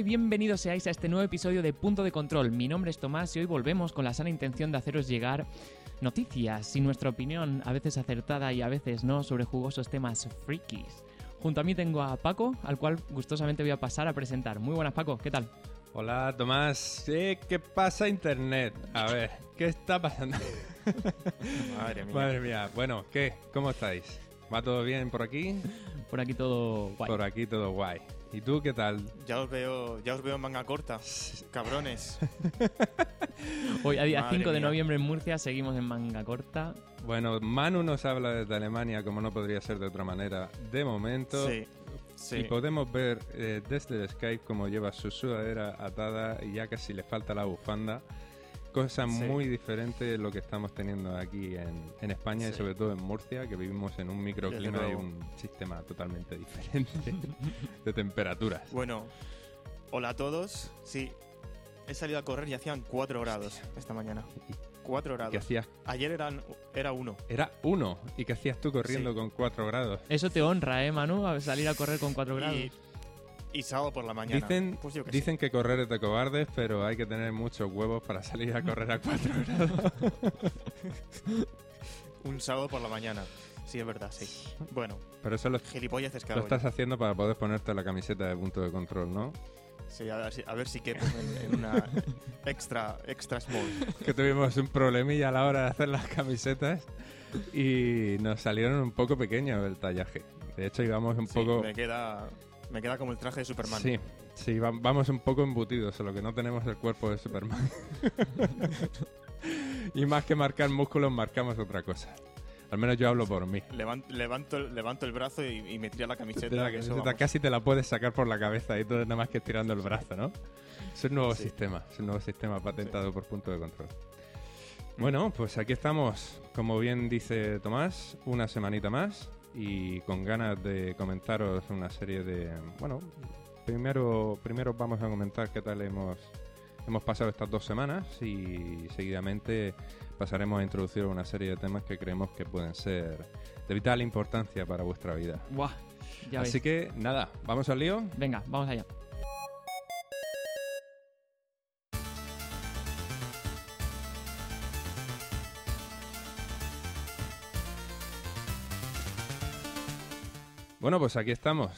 Y bienvenidos seáis a este nuevo episodio de Punto de Control. Mi nombre es Tomás y hoy volvemos con la sana intención de haceros llegar noticias y nuestra opinión, a veces acertada y a veces no, sobre jugosos temas frikis. Junto a mí tengo a Paco, al cual gustosamente voy a pasar a presentar. Muy buenas Paco, ¿qué tal? Hola Tomás, ¿qué pasa Internet? A ver, ¿qué está pasando? Madre mía. Madre mía. Bueno, ¿qué? ¿Cómo estáis? ¿Va todo bien por aquí? Por aquí todo guay. Por aquí todo guay. ¿Y tú qué tal? Ya os veo, ya os veo en manga corta, cabrones. Hoy, a día Madre 5 de mía. noviembre en Murcia, seguimos en manga corta. Bueno, Manu nos habla desde Alemania, como no podría ser de otra manera, de momento. Sí, sí. Y podemos ver eh, desde el Skype cómo lleva su sudadera atada y ya casi le falta la bufanda. Cosa Sí. muy diferente de lo que estamos teniendo aquí en, en España y sobre todo en Murcia, que vivimos en un microclima y un sistema totalmente diferente de temperaturas. Bueno, hola a todos. Sí, he salido a correr y hacían 4 grados esta mañana. 4 ¿Qué grados. hacías? Ayer eran, era 1. Era uno. ¿Y qué hacías tú corriendo Sí. con 4 grados? Eso te honra, ¿eh, Manu? A salir a correr con 4 grados. Y, y sábado por la mañana. Dicen, Pues yo qué dicen que correr es de cobardes, pero hay que tener muchos huevos para salir a correr a 4 grados. Un sábado por la mañana. Sí, es verdad, sí. Bueno, Pero eso lo, gilipolleces que lo estás haciendo para poder ponerte la camiseta de punto de control, ¿no? Sí, a ver si, a ver si quepo en, en una extra, extra small. que tuvimos un problemilla a la hora de hacer las camisetas y nos salieron un poco pequeños el tallaje. De hecho, íbamos un Sí, poco... me queda, me queda como el traje de Superman. Sí, sí, va- vamos un poco embutidos, solo que no tenemos el cuerpo de Superman. y más que marcar músculos, marcamos otra cosa. Al menos yo hablo por mí. Levan- levanto, levanto el brazo y, y me tira la camiseta. La que eso, camiseta casi te la puedes sacar por la cabeza y todo nada más que estirando el brazo, ¿no? Es un nuevo Sí. sistema, es un nuevo sistema patentado por punto de control. Bueno, pues aquí estamos, como bien dice Tomás, una semanita más y con ganas de comentaros una serie de... Bueno, primero, primero vamos a comentar qué tal hemos, hemos pasado estas dos semanas y seguidamente pasaremos a introducir una serie de temas que creemos que pueden ser de vital importancia para vuestra vida. Buah, ya Así ves. que nada, vamos al lío. Venga, vamos allá. Bueno, pues aquí estamos.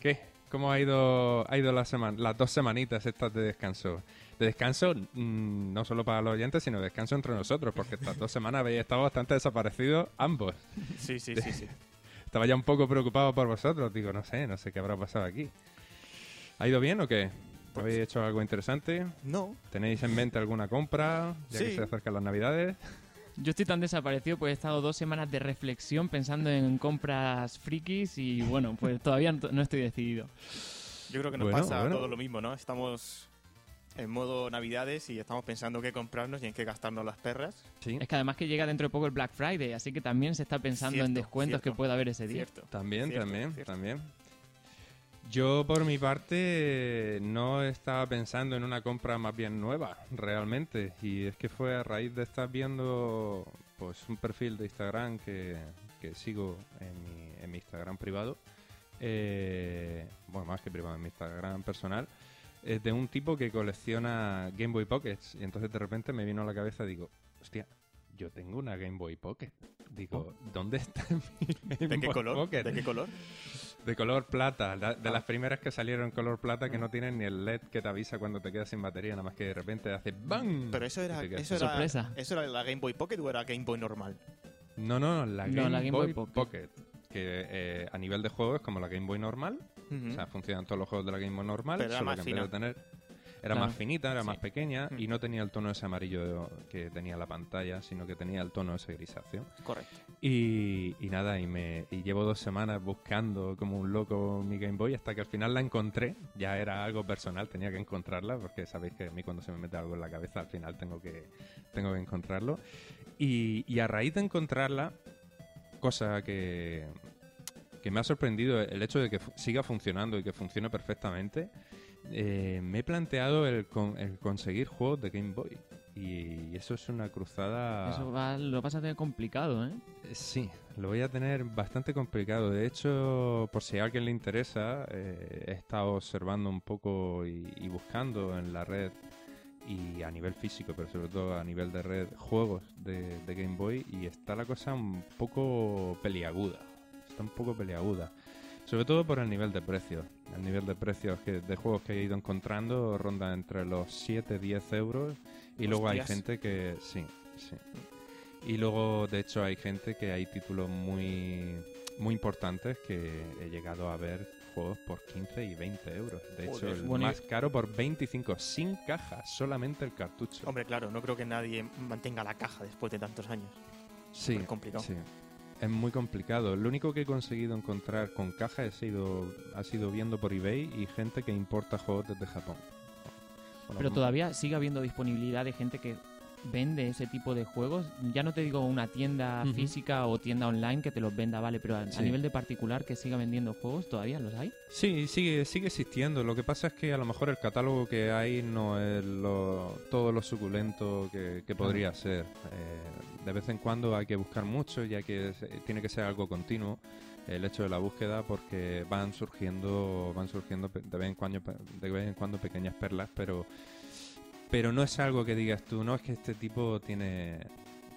¿Qué? ¿Cómo ha ido, ha ido la semana, las dos semanitas estas de descanso? De descanso mm, no solo para los oyentes, sino descanso entre nosotros, porque estas dos semanas habéis estado bastante desaparecidos ambos. Sí, sí, sí, sí. Estaba ya un poco preocupado por vosotros. Digo, no sé, no sé qué habrá pasado aquí. ¿Ha ido bien o qué? Pues- ¿Habéis hecho algo interesante? No, ¿Tenéis en mente alguna compra? Ya que se acercan las navidades. Yo estoy tan desaparecido porque he estado dos semanas de reflexión pensando en compras frikis y bueno, pues todavía no estoy decidido. yo creo que nos Bueno, pasa bueno. todo lo mismo, ¿no? Estamos en modo navidades y estamos pensando qué comprarnos y en qué gastarnos las perras. Sí. Es que además que llega dentro de poco el Black Friday, así que también se está pensando en Cierto, descuentos cierto. que pueda haber ese día. Cierto. También, Cierto, también, cierto. también. Yo, por mi parte, no estaba pensando en una compra más bien nueva, realmente. Y es que fue a raíz de estar viendo pues un perfil de Instagram que, que sigo en mi, en mi Instagram privado. eh, bueno, más que privado, en mi Instagram personal. eh, de un tipo que colecciona Game Boy Pockets. Y entonces de repente me vino a la cabeza, digo, hostia, yo tengo una Game Boy Pocket. Digo, ¿dónde está mi Game ¿De qué Boy color? Pocket? ¿De qué color? De color plata, la- de Ah. las primeras que salieron en color plata que no tienen ni el LED que te avisa cuando te quedas sin batería, nada más que de repente hace ¡BAM! Pero eso era, eso era, Sorpresa. ¿eso era la Game Boy Pocket o era Game Boy normal? No, no, la Game, No, la Game Boy, Boy Pocket. Pocket. Que eh, a nivel de juego es como la Game Boy normal. O sea, funcionan todos los juegos de la Game Boy normal. Pero era solo más que en vez de fina. tener. Era Claro. más finita, era Sí. más pequeña y Mm. no tenía el tono ese amarillo que tenía la pantalla, sino que tenía el tono ese grisáceo. Correcto. Y, y nada, y, me, y llevo dos semanas buscando como un loco mi Game Boy hasta que al final la encontré. Ya era algo personal, tenía que encontrarla porque sabéis que a mí cuando se me mete algo en la cabeza al final tengo que, tengo que encontrarlo. Y, y a raíz de encontrarla, cosa que, que me ha sorprendido el hecho de que siga funcionando y que funcione perfectamente, eh, me he planteado el, con- el conseguir juegos de Game Boy. Y eso es una cruzada... Eso va- lo vas a tener complicado, ¿eh? Eh, Sí, lo voy a tener bastante complicado. De hecho, por si a alguien le interesa, eh, he estado observando un poco y, y buscando en la red y a nivel físico, pero sobre todo a nivel de red, juegos de, de Game Boy y está la cosa un poco peliaguda. Está un poco peliaguda. Sobre todo por el nivel de precios. El nivel de precios que, de juegos que he ido encontrando ronda entre los 7-10 euros y luego hay gente que... Sí, sí. Y luego, de hecho, hay gente que hay títulos muy, muy importantes que he llegado a ver juegos por 15 y 20 euros. De hecho, Joder. el Bueno, más caro por 25, sin caja, solamente el cartucho. Hombre, claro, no creo que nadie mantenga la caja después de tantos años. sí, súper complicado. sí. Es muy complicado. Lo único que he conseguido encontrar con caja ha sido, ha sido viendo por eBay y gente que importa juegos desde Japón. Bueno, Pero m- todavía sigue habiendo disponibilidad de gente que vende ese tipo de juegos. Ya no te digo una tienda física o tienda online que te los venda, vale, pero a, nivel de particular que siga vendiendo juegos, ¿todavía los hay? Sí, sigue, sigue existiendo. Lo que pasa es que a lo mejor el catálogo que hay no es lo- todo lo suculento que, que podría ser. Eh, de vez en cuando hay que buscar mucho, ya que es- tiene que ser algo continuo el hecho de la búsqueda, porque van surgiendo, van surgiendo de vez en cuando, de vez en cuando pequeñas perlas, pero, pero no es algo que digas tú, no es que este tipo tiene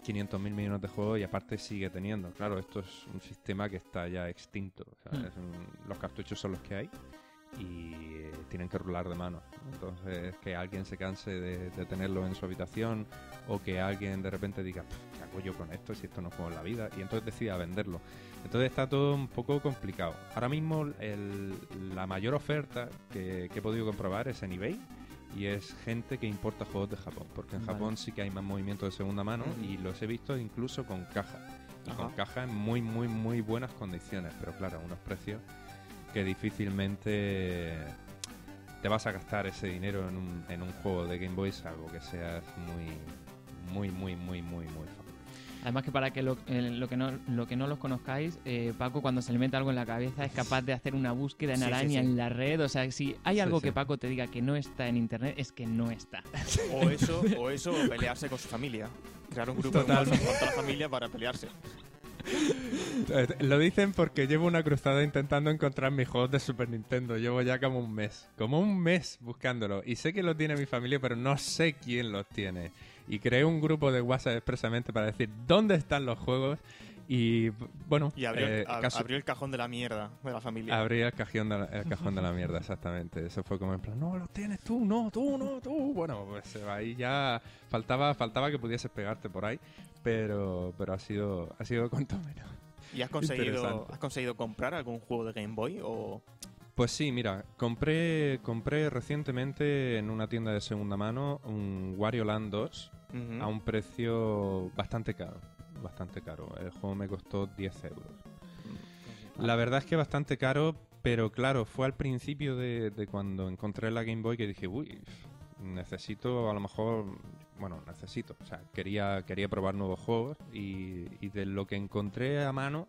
500 mil millones de juegos y aparte sigue teniendo. Claro, esto es un sistema que está ya extinto. o sea, Hmm. es un- los cartuchos son los que hay y eh, tienen que rular de mano. Entonces, que alguien se canse de, de tenerlo en su habitación o que alguien de repente diga, "Pff, ¿qué hago yo con esto si esto no juego en la vida? Y entonces decida venderlo. Entonces está todo un poco complicado. Ahora mismo el- la mayor oferta que, que he podido comprobar es en eBay y es gente que importa juegos de Japón, porque en Vale. Japón sí que hay más movimiento de segunda mano y los he visto incluso con caja. Y con caja en muy, muy, muy buenas condiciones, pero claro, a unos precios que difícilmente te vas a gastar ese dinero en un, en un juego de Game Boy, salvo que seas muy, muy, muy, muy, muy, muy fan. Además que para que lo, eh, lo que, no, lo que no los conozcáis, eh, Paco cuando se le mete algo en la cabeza es capaz de hacer una búsqueda en Sí, sí, araña sí. en la red. O sea, si hay Sí, algo sí. que Paco te diga que no está en internet, es que no está. O eso, o eso, o pelearse con su familia. Crear un grupo de Totalmente. WhatsApp con toda la familia para pelearse. Eh, Lo dicen porque llevo una cruzada intentando encontrar mis juegos de Super Nintendo. Llevo ya como un mes. Como un mes buscándolo. Y sé que lo tiene mi familia, pero no sé quién los tiene. Y creé un grupo de WhatsApp expresamente para decir dónde están los juegos. Y bueno, Y abrió, eh, abrió el cajón de la mierda de la familia. abrí el cajón, de la, el cajón de la mierda, exactamente. Eso fue como en plan, no, los tienes tú, no, tú, no, tú. Bueno, pues ahí ya faltaba, faltaba que pudieses pegarte por ahí. Pero, pero ha sido, ha sido cuanto menos. ¿Y has conseguido, has conseguido comprar algún juego de Game Boy? O... Pues sí, mira, compré, compré recientemente en una tienda de segunda mano un Wario Land 2 Ujú. a un precio bastante caro. Bastante caro. El juego me costó 10 euros. La verdad es que bastante caro, pero claro, fue al principio de, de cuando encontré la Game Boy que dije, uy, necesito a lo mejor, bueno, necesito, o sea, quería, quería probar nuevos juegos y, de lo que encontré a mano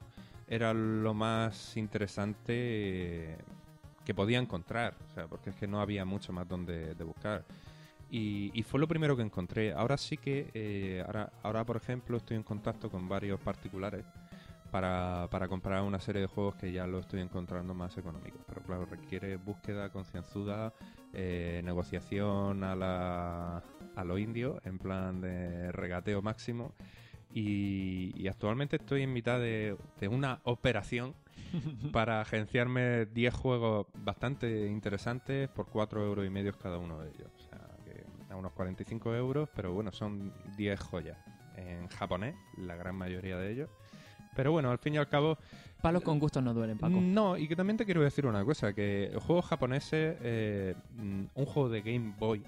era lo más interesante eh, que podía encontrar, o sea, porque es que no había mucho más donde de buscar. Y, y fue lo primero que encontré. Ahora sí que, eh, ahora, ahora por ejemplo, estoy en contacto con varios particulares para, para comprar una serie de juegos que ya lo estoy encontrando más económicos. Pero claro, requiere búsqueda concienzuda, eh, negociación a, la, a lo indio, en plan de regateo máximo. Y, y actualmente estoy en mitad de, de una operación para agenciarme 10 juegos bastante interesantes por 4 euros y medio cada uno de ellos. O sea, que a unos 45 euros, pero bueno, son 10 joyas en japonés, la gran mayoría de ellos. Pero bueno, al fin y al cabo, Palos con gustos no duelen, Paco. no, y que también te quiero decir una cosa, que juegos japoneses, eh, mm, un juego de Game Boy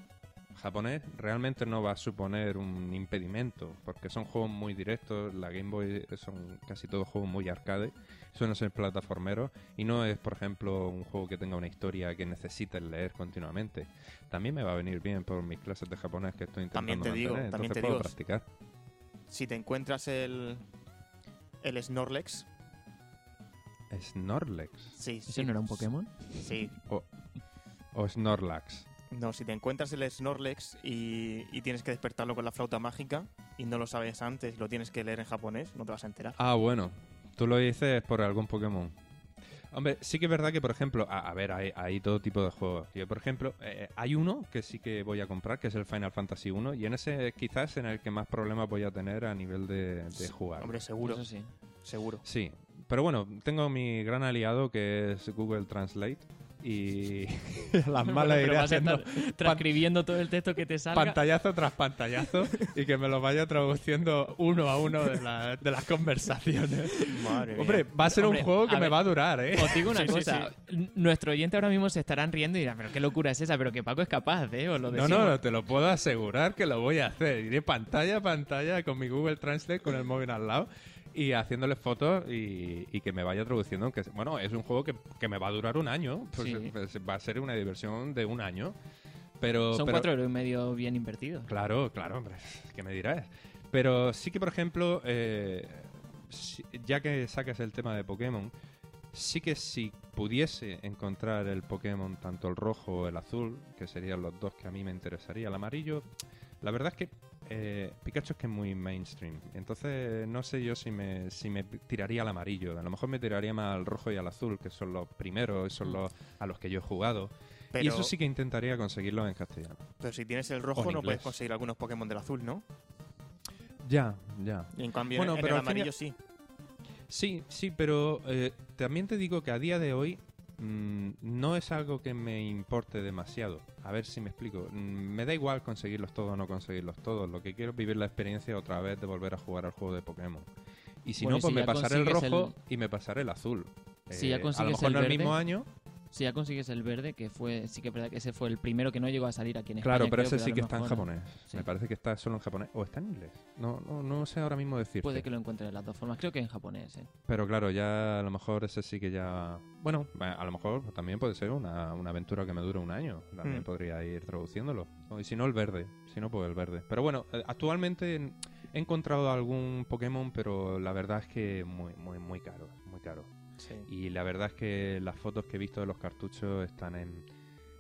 japonés realmente no va a suponer un impedimento, porque son juegos muy directos, la Game Boy son casi todos juegos muy arcade, suelen ser plataformeros, y no es, por ejemplo, un juego que tenga una historia que necesites leer continuamente. También me va a venir bien por mis clases de japonés que estoy También intentando te digo, mantener, también entonces te puedo digo. practicar. Si te encuentras el, el Snorlax, Snorlax sí, ¿Eso sí, no era un Pokémon? Sí, o Snorlax. No, si te encuentras el Snorlax y, y tienes que despertarlo con la flauta mágica y no lo sabes antes y lo tienes que leer en japonés, no te vas a enterar. Ah, bueno. Tú lo dices por algún Pokémon. Hombre, sí que es verdad que, por ejemplo, a, a ver, hay, hay todo tipo de juegos. Yo, por ejemplo, eh, hay uno que sí que voy a comprar, que es el Final Fantasy 1, y en ese quizás en el que más problemas voy a tener a nivel de, de jugar. Hombre, seguro, Eso sí. seguro. Sí, pero bueno, tengo mi gran aliado que es Google Translate y las malas Pero iré vas a haciendo estar transcribiendo todo el texto que te salga. pantallazo tras pantallazo y que me lo vaya traduciendo uno a uno de, la- de las conversaciones. Madre mía. Hombre, va a ser Hombre, un juego que a me ver. va a durar, ¿eh? Os digo una Sí, sí, cosa, n- nuestro oyente ahora mismo se estarán riendo y dirán, pero qué locura es esa, pero que Paco es capaz, ¿eh? Os lo No, decimos. no, te lo puedo asegurar que lo voy a hacer. Iré pantalla a pantalla con mi Google Translate con el móvil al lado y haciéndole fotos y, y que me vaya traduciendo. Aunque, bueno, es un juego que, que me va a durar un año. Pues, Sí. pues, va a ser una diversión de un año. Pero, Son pero- cuatro euros y medio bien invertidos. Claro, claro, hombre. ¿Qué me dirás? Pero sí que, por ejemplo, eh, si- ya que sacas el tema de Pokémon, sí que si pudiese encontrar el Pokémon, tanto el rojo o el azul, que serían los dos que a mí me interesaría, el amarillo, la verdad es que eh, Pikachu es que es muy mainstream. Entonces no sé yo si me, si me tiraría al amarillo. A lo mejor me tiraría más al rojo y al azul, que son los primeros, son los a los que yo he jugado. Pero, Y eso sí que intentaría conseguirlo en castellano. pero si tienes el rojo no puedes conseguir algunos Pokémon del azul, ¿no? Ya, ya. Y en cambio Bueno, en, el amarillo sí. Sí, sí, pero eh, también te digo que a día de hoy mm, no es algo que me importe demasiado. A ver si me explico. Mm, me da igual conseguirlos todos o no conseguirlos todos. Lo que quiero es vivir la experiencia otra vez de volver a jugar al juego de Pokémon. Y si Bueno, no, pues si me pasaré el consigues rojo y me pasaré el azul. Si ya Eh, a lo consigues mejor el no el verde, mismo año. Si ya consigues el verde, que fue, sí que es verdad que ese fue el primero que no llegó a salir aquí en Claro, España. pero creo, ese sí que está en japonés. Sí. Me parece que está solo en japonés. O está en inglés. No, no, no sé ahora mismo decirte. Puede que lo encuentre de las dos formas. Creo que en japonés, ¿eh? Pero claro, ya a lo mejor ese sí que ya... Bueno, a lo mejor también puede ser una, una aventura que me dure un año. También Hmm. podría ir traduciéndolo. O- Y si no, el verde. Si no, pues el verde. Pero bueno, eh, actualmente en- he encontrado algún Pokémon, pero la verdad es que muy, muy, muy caro. Muy caro. Sí. Y la verdad es que las fotos que he visto de los cartuchos están en,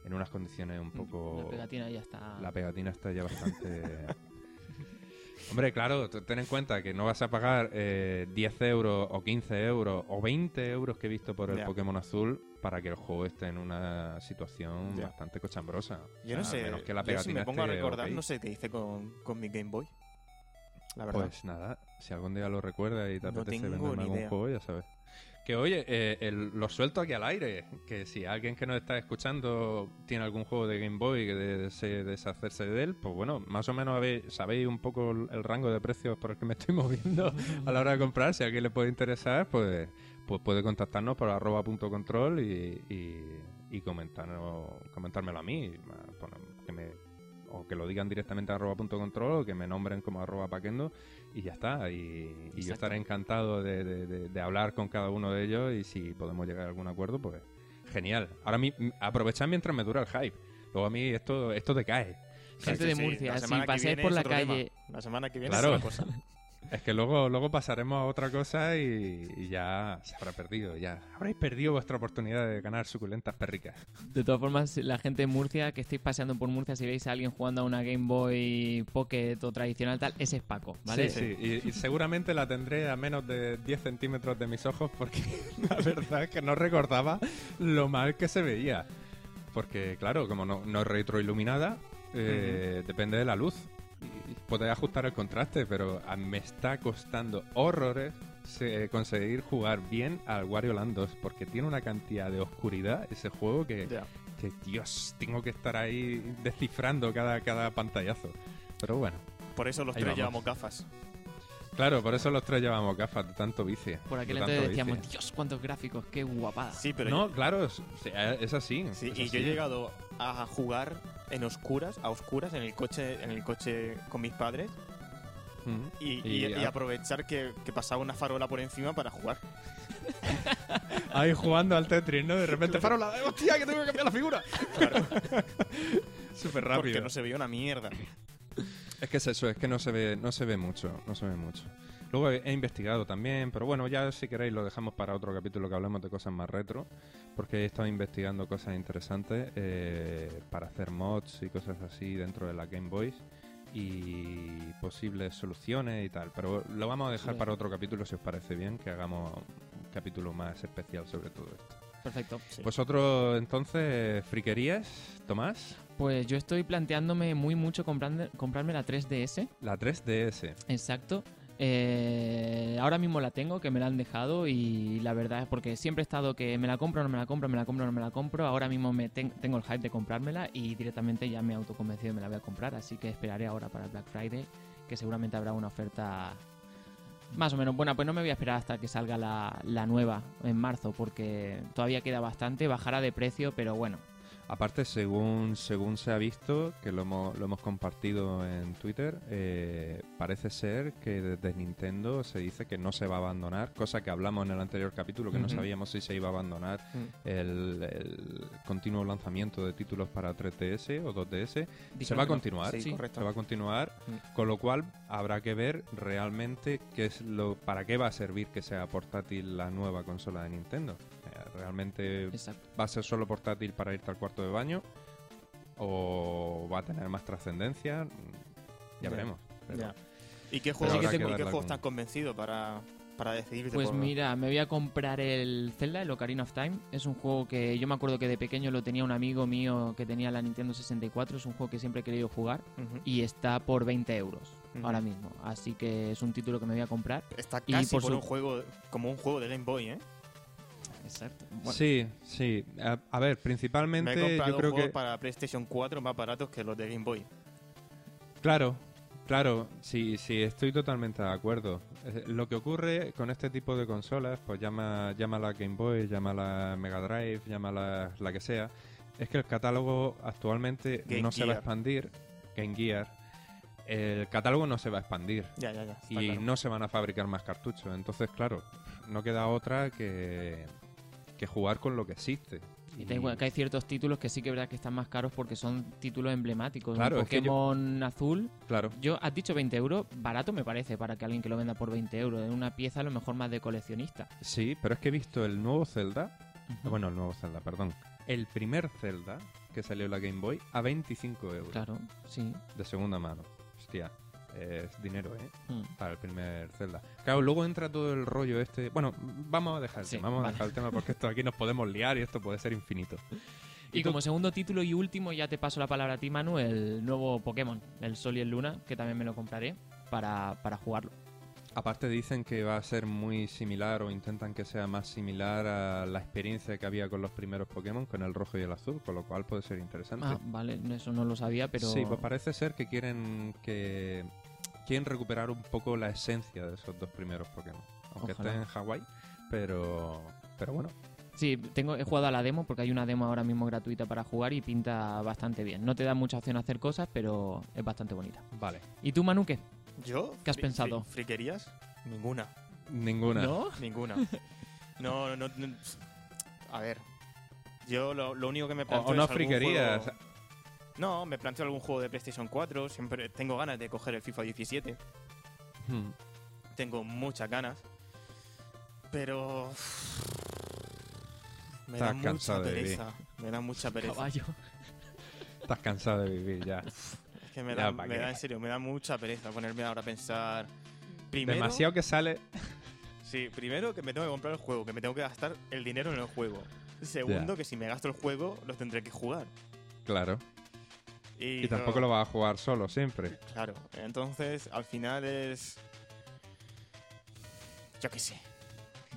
en unas condiciones un poco... La pegatina ya está. La pegatina está ya bastante... Hombre, claro, ten en cuenta que no vas a pagar eh, 10 euros o 15 euros o 20 euros que he visto por el. Pokémon azul para que el juego esté en una situación bastante cochambrosa. O Yo no sé, menos que la yo si me pongo a recordar, no sé qué hice con, con mi Game Boy. La verdad. Pues nada, si algún día lo recuerdas y te No apetece venderme algún idea. juego, ya sabes. Que oye, eh, el- lo suelto aquí al aire. Que si alguien que nos está escuchando tiene algún juego de Game Boy que desee deshacerse de él, pues bueno, más o menos sabéis un poco el, rango de precios por el que me estoy moviendo a la hora de comprar. Si a alguien le puede interesar, pues, pues puede contactarnos por arroba punto control y, y, y comentarnos, comentármelo a mí. Que me, o que lo digan directamente a arroba punto control o que me nombren como arroba paquendo y ya está. Y, y yo estaré encantado de, de- de- de hablar con cada uno de ellos y si podemos llegar a algún acuerdo, pues genial. Ahora mi, aprovechad mientras me dura el hype. Luego a mí esto, esto decae. Gente de Murcia, si pasáis por la calle- tema. La semana que viene Claro. es otra cosa. Es que luego, luego pasaremos a otra cosa y, y ya se habrá perdido. Ya habréis perdido vuestra oportunidad de ganar suculentas perricas. De todas formas, la gente de Murcia, que estéis paseando por Murcia, si veis a alguien jugando a una Game Boy Pocket o tradicional tal, ese es Paco, ¿vale? Sí, sí. Y, y seguramente la tendré a menos de 10 centímetros de mis ojos porque la verdad es que no recordaba lo mal que se veía. Porque, claro, como no, no es retroiluminada, eh, depende de la luz. Podéis ajustar el contraste, pero a- me está costando horrores se- conseguir jugar bien al Wario Land 2 porque tiene una cantidad de oscuridad ese juego que, Dios, tengo que estar ahí descifrando cada, cada pantallazo. Pero bueno. Por eso los tres vamos. llevamos gafas. Claro, por eso los tres llevamos gafas de tanto vicio. Por aquel de entonces decíamos, vicio. Dios, cuántos gráficos, qué guapada. Sí, pero No, claro, es, así. Sí, es y yo he así. llegado a jugar en oscuras, a oscuras, en el coche, en el coche con mis padres Mm. y, aprovechar que, que pasaba una farola por encima para jugar. Ahí jugando al Tetris, ¿no? De repente, farola, hostia, que tengo que cambiar la figura. Claro, Súper porque rápido. no se veía una mierda. Es que es eso, es que no se ve, no se ve mucho, no se ve mucho. Luego he, he investigado también, pero bueno, ya si queréis lo dejamos para otro capítulo que hablemos de cosas más retro. porque he estado investigando cosas interesantes eh, para hacer mods y cosas así dentro de la Game Boy y posibles soluciones y tal. Pero lo vamos a dejar Sí. para otro capítulo si os parece bien, que hagamos un capítulo más especial sobre todo esto. Perfecto. Sí. Vosotros entonces, friquerías, Tomás, Pues yo estoy planteándome muy mucho comprarme, comprarme la 3DS. la 3DS. Exacto. Eh, ahora mismo la tengo, que me la han dejado y la verdad es porque siempre he estado que me la compro, no me la compro, me la compro, no me la compro. Ahora mismo me ten- tengo el hype de comprármela y directamente ya me he autoconvencido y me la voy a comprar. Así que esperaré ahora para el Black Friday, que seguramente habrá una oferta más o menos buena. Pues no me voy a esperar hasta que salga la, la nueva en marzo, porque todavía queda bastante. Bajará de precio, pero bueno. Aparte, según, según se ha visto, que lo hemos, lo hemos compartido en Twitter, eh, parece ser que desde Nintendo se dice que no se va a abandonar, cosa que hablamos en el anterior capítulo, que no sabíamos si se iba a abandonar Mm. el, el continuo lanzamiento de títulos para 3DS o 2DS. Se va a no. continuar, Sí, se va a continuar, con lo cual habrá que ver realmente qué es lo, para qué va a servir que sea portátil la nueva consola de Nintendo. Realmente Exacto. ¿Va a ser solo portátil para irte al cuarto de baño? ¿O va a tener más trascendencia? Ya Ya. veremos. Pero- Ya. ¿Y qué Pero juego, habrá y que qué darle juego algún- estás convencido para, para decidirte Pues por- mira, me voy a comprar el Zelda, el Ocarina of Time. Es un juego que yo me acuerdo que de pequeño lo tenía un amigo mío que tenía la Nintendo 64. Es un juego que siempre he querido jugar y está por 20 euros ahora mismo. Así que es un título que me voy a comprar. Está Y casi por por, su- un juego, como un juego de Game Boy, ¿eh? Exacto. Sí, sí. A, a ver, Me principalmente he comprado yo creo juegos que... para PlayStation 4 más baratos que los de Game Boy. Claro, claro, sí, sí, estoy totalmente de acuerdo. Eh, Lo que ocurre con este tipo de consolas, pues llama, llámala Game Boy, llámala Mega Drive, llámala la que sea, es que el catálogo actualmente Game no se va a expandir, Game Gear, el catálogo no se va a expandir. Ya, ya, ya. y claro. no se van a fabricar más cartuchos. Entonces, claro, no queda otra que, que jugar con lo que existe. Y en cuenta que hay ciertos títulos que sí que es verdad que están más caros porque son títulos emblemáticos. Claro, Un es que yo- Pokémon azul. Claro, Yo, has dicho 20 euros, barato me parece para que alguien que lo venda por 20 euros. Es una pieza a lo mejor más de coleccionista. sí, pero es que he visto el nuevo Zelda, bueno, el nuevo Zelda, perdón, el primer Zelda que salió en la Game Boy a 25 euros Claro, sí. de segunda mano. Hostia, es dinero, ¿eh? Mm. Para el primer Zelda. Claro, luego entra todo el rollo este. Bueno, vamos a dejar el Sí, tema, vamos vale. a dejar el tema porque esto aquí nos podemos liar y esto puede ser infinito. Y tú- como segundo título y último, ya te paso la palabra a ti, Manu, el nuevo Pokémon, el Sol y el Luna, que también me lo compraré para, para jugarlo. Aparte dicen que va a ser muy similar o intentan que sea más similar a la experiencia que había con los primeros Pokémon, con el rojo y el azul, con lo cual puede ser interesante. Ah, vale, eso no lo sabía, pero... Sí, pues parece ser que quieren que quieren recuperar un poco la esencia de esos dos primeros Pokémon, aunque Ojalá. estén en Hawái, pero pero bueno, Sí, tengo, he jugado a la demo porque hay una demo ahora mismo gratuita para jugar y pinta bastante bien. No te da mucha opción a hacer cosas, pero es bastante bonita. vale. ¿Y tú, Manu, qué? ¿Yo? ¿Qué has Fri- pensado? fri- ¿Friquerías? Ninguna. Ninguna. ¿No? Ninguna. No, no, no- A ver. Yo lo, lo único que me O, planteo o no es algún friquerías. juego- No, me planteo algún juego de PlayStation 4. Siempre tengo ganas de coger el FIFA 17. Hmm. Tengo muchas ganas. Pero. Me da mucha pereza. Me da mucha pereza. Caballo. Estás cansado de vivir ya. Es que me Ya, da, en serio, me da mucha pereza ponerme ahora a pensar. Primero, Demasiado que sale. Sí, primero que me tengo que comprar el juego, que me tengo que gastar el dinero en el juego. Segundo, que si me gasto el juego, lo tendré que jugar. Claro. Y, tampoco lo vas a jugar solo siempre. Claro, entonces al final es. Yo qué sé.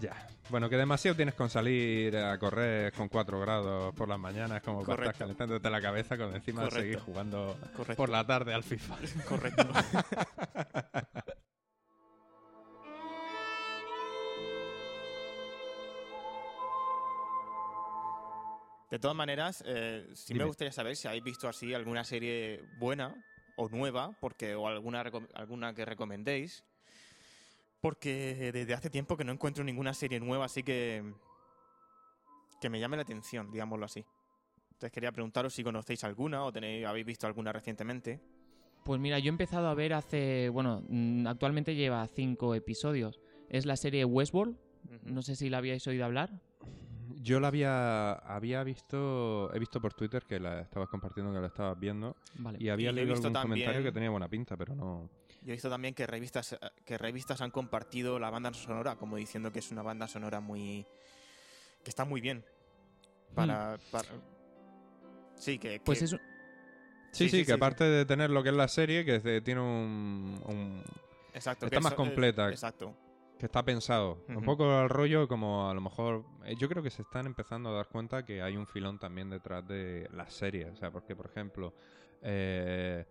Ya. Bueno, que demasiado tienes con salir a correr con 4 grados por las mañanas, como para estar Correcto. calentándote la cabeza con encima de Correcto. seguir jugando Correcto. por la tarde al FIFA. Correcto. De todas maneras, eh, sí Dime. me gustaría saber si habéis visto así alguna serie buena o nueva, porque o alguna alguna que recomendéis, porque desde hace tiempo que no encuentro ninguna serie nueva, así que que me llame la atención, digámoslo así. Entonces quería preguntaros si conocéis alguna o tenéis, habéis visto alguna recientemente. Pues mira, yo he empezado a ver hace... Bueno, mm, actualmente lleva cinco episodios. Es la serie Westworld. No sé si la habíais oído hablar. Yo la había, había visto, he visto por Twitter que la estabas compartiendo, que la estabas viendo, Vale. y había Y leído visto algún comentario también- que tenía buena pinta, pero no... Yo he visto también que revistas, que revistas han compartido la banda sonora, como diciendo que es una banda sonora muy. que está muy bien. Para. para- Sí, que. Pues que- eso, Sí, sí, Sí, sí, que sí, aparte de tener lo que es la serie, que tiene un, un- Exacto. está que más eso- eh, completa. exacto. Que está pensado. Un poco al rollo como a lo mejor... eh, Yo creo que se están empezando a dar cuenta que hay un filón también detrás de las series. O sea, porque, por ejemplo, eh,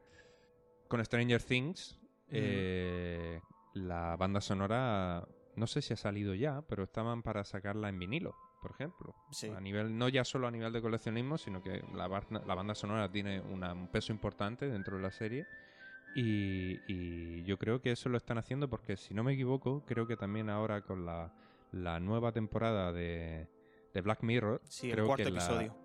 con Stranger Things, eh, la banda sonora, no sé si ha salido ya, pero estaban para sacarla en vinilo, por ejemplo. Sí. A nivel, no ya solo a nivel de coleccionismo, sino que la, la banda sonora tiene una- un peso importante dentro de la serie. Y, y yo creo que eso lo están haciendo porque, si no me equivoco, creo que también ahora con la, la nueva temporada de, de Black Mirror, Sí, creo el cuarto que la- episodio.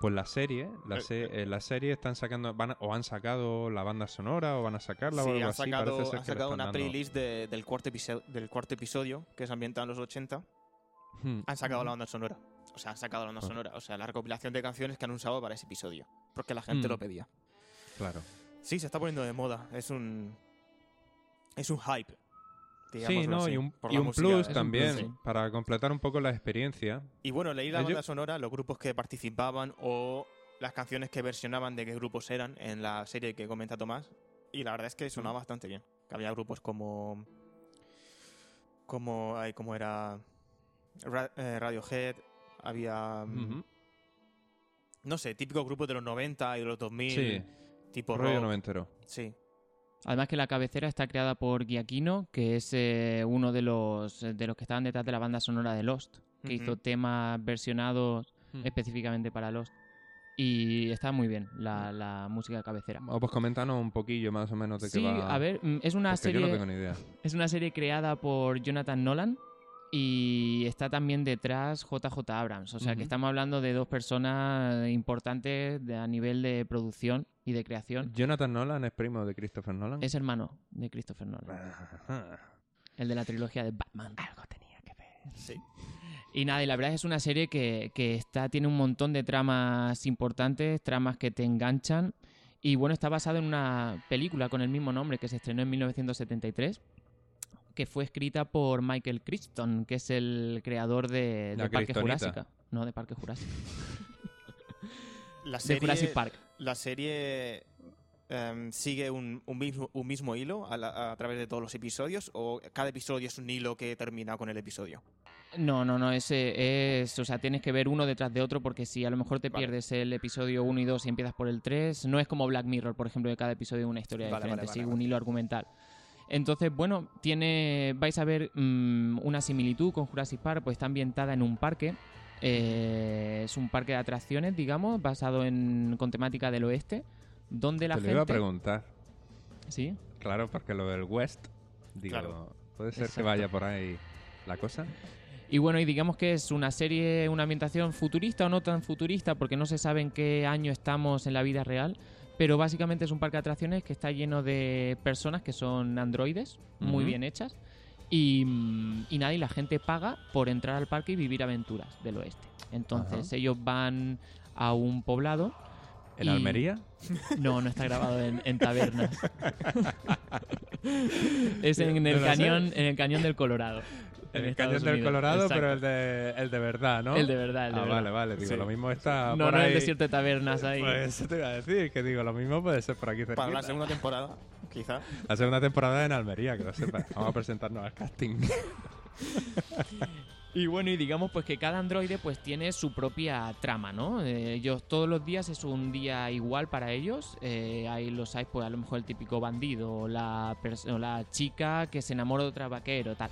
pues la serie, la, Eh, se- eh, la serie están sacando, van o han sacado la banda sonora o van a sacarla o Sí, algo han así. sacado, ser han sacado una dando- playlist de- del, cuarto episodio, del cuarto episodio, que es ambientado en los 80. Hmm. Han sacado la banda sonora. O sea, han sacado la banda Ah. sonora. O sea, la recopilación de canciones que han usado para ese episodio. Porque la gente lo pedía. Claro. Sí, se está poniendo de moda. Es un. Es un hype. Sí, ¿no? así, y un, y un plus un también, plus, sí. para completar un poco la experiencia. Y bueno, leí la banda sonora, los grupos que participaban o las canciones que versionaban de qué grupos eran en la serie que comenta Tomás. Y la verdad es que sonaba bastante bien. Que había grupos como. Como. ay, como era. Ra- eh, Radiohead. Había. mm. No sé, típicos grupos de los 90 y de los 2000. Sí, Tipo rollo rock. noventero. Sí. Además que la cabecera está creada por Giaquino, que es eh, uno de los, de los que estaban detrás de la banda sonora de Lost, que hizo temas versionados Hmm. específicamente para Lost. Y está muy bien la, la música cabecera. O pues coméntanos un poquillo más o menos de Sí, qué va. a ver, mm, es una porque serie yo no tengo ni idea. es una serie creada por Jonathan Nolan y está también detrás JJ Abrams, o sea que estamos hablando de dos personas importantes de- a nivel de producción y de creación. Jonathan Nolan es primo de Christopher Nolan. Es hermano de Christopher Nolan, el de la trilogía de Batman. Algo tenía que ver. Sí. Y nada, y la verdad es que es una serie que, que está, tiene un montón de tramas importantes, tramas que te enganchan. Y bueno, está basado en una película con el mismo nombre que se estrenó en 1973, que fue escrita por Michael Crichton, que es el creador de, de Parque. Jurásica. No, de Parque Jurásico. La De serie, Jurassic Park. La serie em, sigue un, un mismo, un mismo hilo a, la- a través de todos los episodios o cada episodio es un hilo que termina con el episodio. No, no, no, ese es, o sea, tienes que ver uno detrás de otro porque si a lo mejor te Vale. pierdes el episodio 1 y 2 y empiezas por el 3, no es como Black Mirror, por ejemplo, de cada episodio es una historia Vale, diferente, vale, sigue vale, un vale. hilo argumental. Entonces, bueno, tiene, vais a ver mm, una similitud con Jurassic Park, pues está ambientada en un parque, eh, es un parque de atracciones, digamos, basado en con temática del oeste, donde la Te lo gente, iba a preguntar. sí, Claro, porque lo del West, digo, Claro. puede ser que vaya por ahí la cosa. Y bueno, y digamos que es una serie, una ambientación futurista o no tan futurista, porque no se sabe en qué año estamos en la vida real, pero básicamente es un parque de atracciones que está lleno de personas que son androides, muy bien hechas, y, mm, y y la gente paga por entrar al parque y vivir aventuras del oeste. Entonces Ajá. ellos van a un poblado. ¿En y- Almería? No, no está grabado en, en tabernas. es en el cañón, en el cañón del Colorado. En el Estados Cañón del. Colorado, Exacto. pero el de, el de verdad, ¿no? El de verdad, el de ah, verdad. vale, vale. Digo, Sí. lo mismo está No, por no ahí. el desierto de tabernas ahí. Pues eso te iba a decir, que digo, lo mismo puede ser por aquí cerquita. Para la segunda temporada, quizá. La segunda temporada en Almería, que lo sepas. Vamos a presentarnos al casting. Y bueno, y digamos pues que cada androide pues tiene su propia trama, ¿no? Eh, ellos todos los días es un día igual para ellos. Eh, ahí los hay pues a lo mejor el típico bandido o la, o la chica que se enamora de otra vaquero, tal.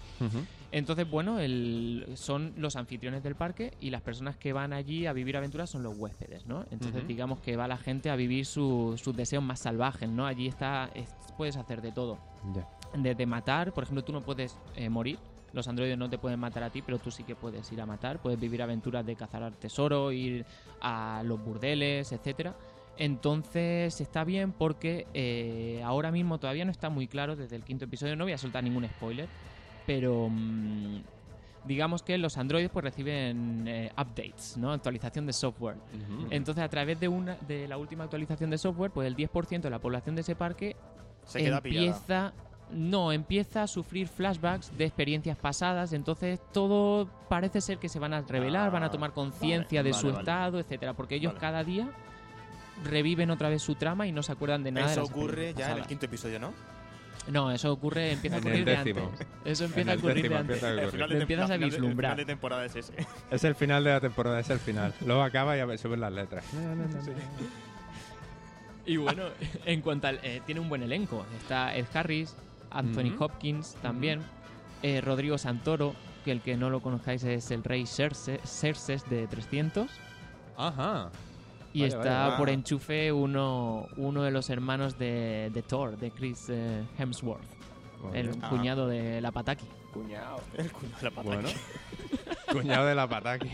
Entonces, bueno, el- son los anfitriones del parque y las personas que van allí a vivir aventuras son los huéspedes, ¿no? Entonces, digamos que va la gente a vivir su- sus deseos más salvajes, ¿no? Allí está, es- puedes hacer de todo. Desde matar, por ejemplo, tú no puedes eh, morir. Los androides no te pueden matar a ti, pero tú sí que puedes ir a matar. Puedes vivir aventuras de cazar al tesoro, ir a los burdeles, etcétera. Entonces está bien porque eh, ahora mismo todavía no está muy claro desde el quinto episodio. No voy a soltar ningún spoiler, pero mm, digamos que los androides pues reciben eh, updates, ¿no? Actualización de software. Entonces, a través de una de la última actualización de software, pues el 10% de la población de ese parque Se queda pillada. empieza no, empieza a sufrir flashbacks de experiencias pasadas, entonces todo parece ser que se van a revelar, van a tomar conciencia vale, de su vale, estado, etcétera, porque ellos cada día reviven otra vez su trama y no se acuerdan de nada Eso ocurre ya en el quinto episodio, ¿no? No, eso ocurre, empieza a En ocurrir el de décimo. antes. Eso empieza a el ocurrir de antes. empieza a El final de empiezas a de- el vislumbrar. final de temporada es ese. Es el final de la temporada, es el final. Luego acaba y a ver, suben las letras. Y bueno, en cuanto al. eh, tiene un buen elenco. Está Ed Harris, Anthony. Hopkins también, eh, Rodrigo Santoro, que el que no lo conozcáis es el rey Cerse- Xerxes de 300. Ajá. Y está por Ah. enchufe uno, uno de los hermanos de, de Thor, de Chris eh, Hemsworth, el Ah. cuñado de la Pataki. cuñado. El culo de la pata. Bueno. cuñado de la pataki.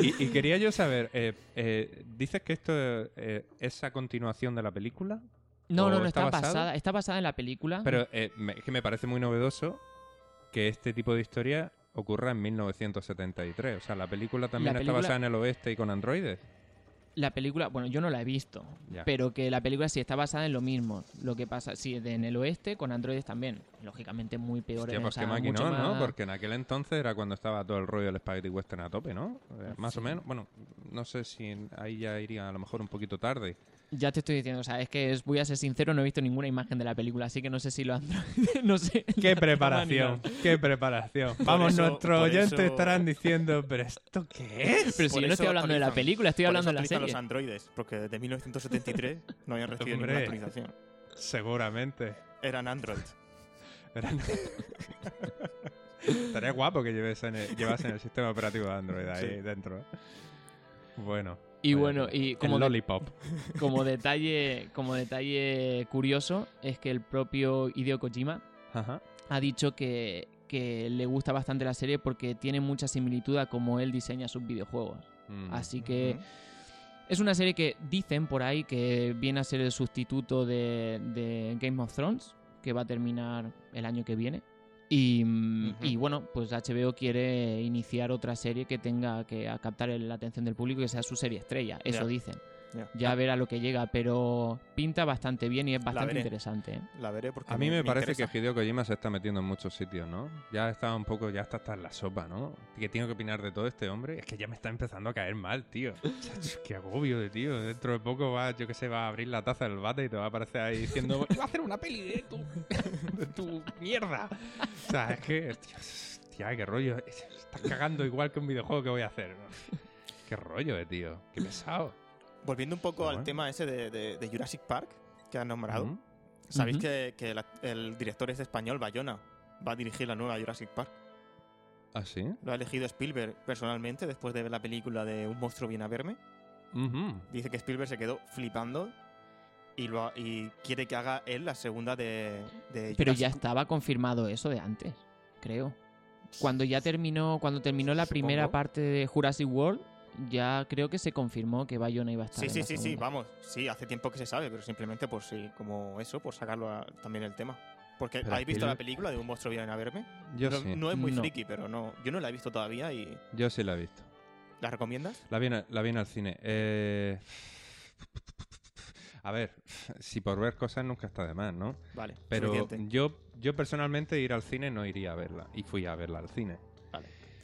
y, y quería yo saber, eh, eh, ¿dices que esto eh, es a continuación de la película? No, ¿O no, no, está está, basada, está basada en la película. Pero eh, me- es que me parece muy novedoso que este tipo de historia ocurra en 1973. O sea, la película también La está basada en el oeste y con androides. La película, bueno, yo no la he visto, Ya. pero que la película sí está basada en lo mismo. Lo que pasa, sí, de- en el oeste con androides también. Lógicamente muy peor. Hostia, o pues sea, qué ¿no? Porque en aquel entonces era cuando estaba todo el rollo del Spaghetti Western a tope, ¿no? Eh, más o menos. Bueno, no sé si ahí ya iría a lo mejor un poquito tarde. Ya te estoy diciendo, o sea, es que es- voy a ser sincero, no he visto ninguna imagen de la película, así que no sé si los androides. no sé. ¡Qué preparación! ¡Qué preparación! Vamos, eso- nuestros oyentes eso- estarán diciendo, ¿pero esto qué es? Pero si Por yo no estoy hablando de la película, estoy hablando de la serie. los androides, porque desde 1973 no habían recibido Hombre. ninguna actualización. Seguramente. Eran Android. Eran- Estaría guapo que llevasen el, llevasen el sistema operativo de Android ahí Sí. dentro. ¿eh? Bueno. Y bueno, y El como de- Lollipop. Como detalle, como detalle curioso, es que el propio Hideo Kojima Ajá. ha dicho que, que le gusta bastante la serie porque tiene mucha similitud a cómo él diseña sus videojuegos. Mm. Así que es una serie que dicen por ahí que viene a ser el sustituto de, de Game of Thrones, que va a terminar el año que viene. Y, mm, y bueno, pues HBO quiere iniciar otra serie que tenga que captar la atención del público y que sea su serie estrella. Eso dicen. Ya. Ya a ver a lo que llega, pero pinta bastante bien y es bastante interesante. ¿eh? La veré porque A mí me, parece interesa. que Hideo Kojima se está metiendo en muchos sitios, ¿no? Ya está un poco, ya está hasta en la sopa, ¿no? ¿Qué tengo que opinar de todo este hombre? Es que ya me está empezando a caer mal, tío. Qué agobio de tío. Dentro de poco va, yo que sé, va a abrir la taza del bate y te va a aparecer ahí diciendo, "Voy a hacer una peli de tu, de tu mierda. O sea, es que, qué rollo. Estás cagando igual que un videojuego que voy a hacer. Qué rollo de tío. Qué pesado. Volviendo un poco al tema ese de, de- de Jurassic Park, que han nombrado. ¿Sabéis que, que la- el director es español, Bayona? Va a dirigir la nueva Jurassic Park. ¿Ah, sí? Lo ha elegido Spielberg personalmente después de ver la película de Un monstruo viene a verme. Ujú. Dice que Spielberg se quedó flipando y, lo ha- y quiere que haga él la segunda de, de Pero ya Jurassic- estaba confirmado eso de antes, creo. Cuando ya terminó, cuando terminó la primera Supongo. parte de Jurassic World, ya creo que se confirmó que Bayona iba a estar. Sí, en sí, la sí, sí, vamos. Sí, hace tiempo que se sabe, pero simplemente por sí, como eso, por sacarlo a- también el tema. Porque Pero ¿habéis visto la película de Un monstruo viene a verme? Yo no, sí. no es muy No. friki, pero no. Yo no la he visto todavía y Yo sí la he visto. ¿la recomiendas? La vi, en- la vi en el cine. Eh, A ver, si por ver cosas nunca está de más, ¿no? Vale, Pero suficiente. yo, yo personalmente ir al cine no iría a verla. Y fui a verla al cine.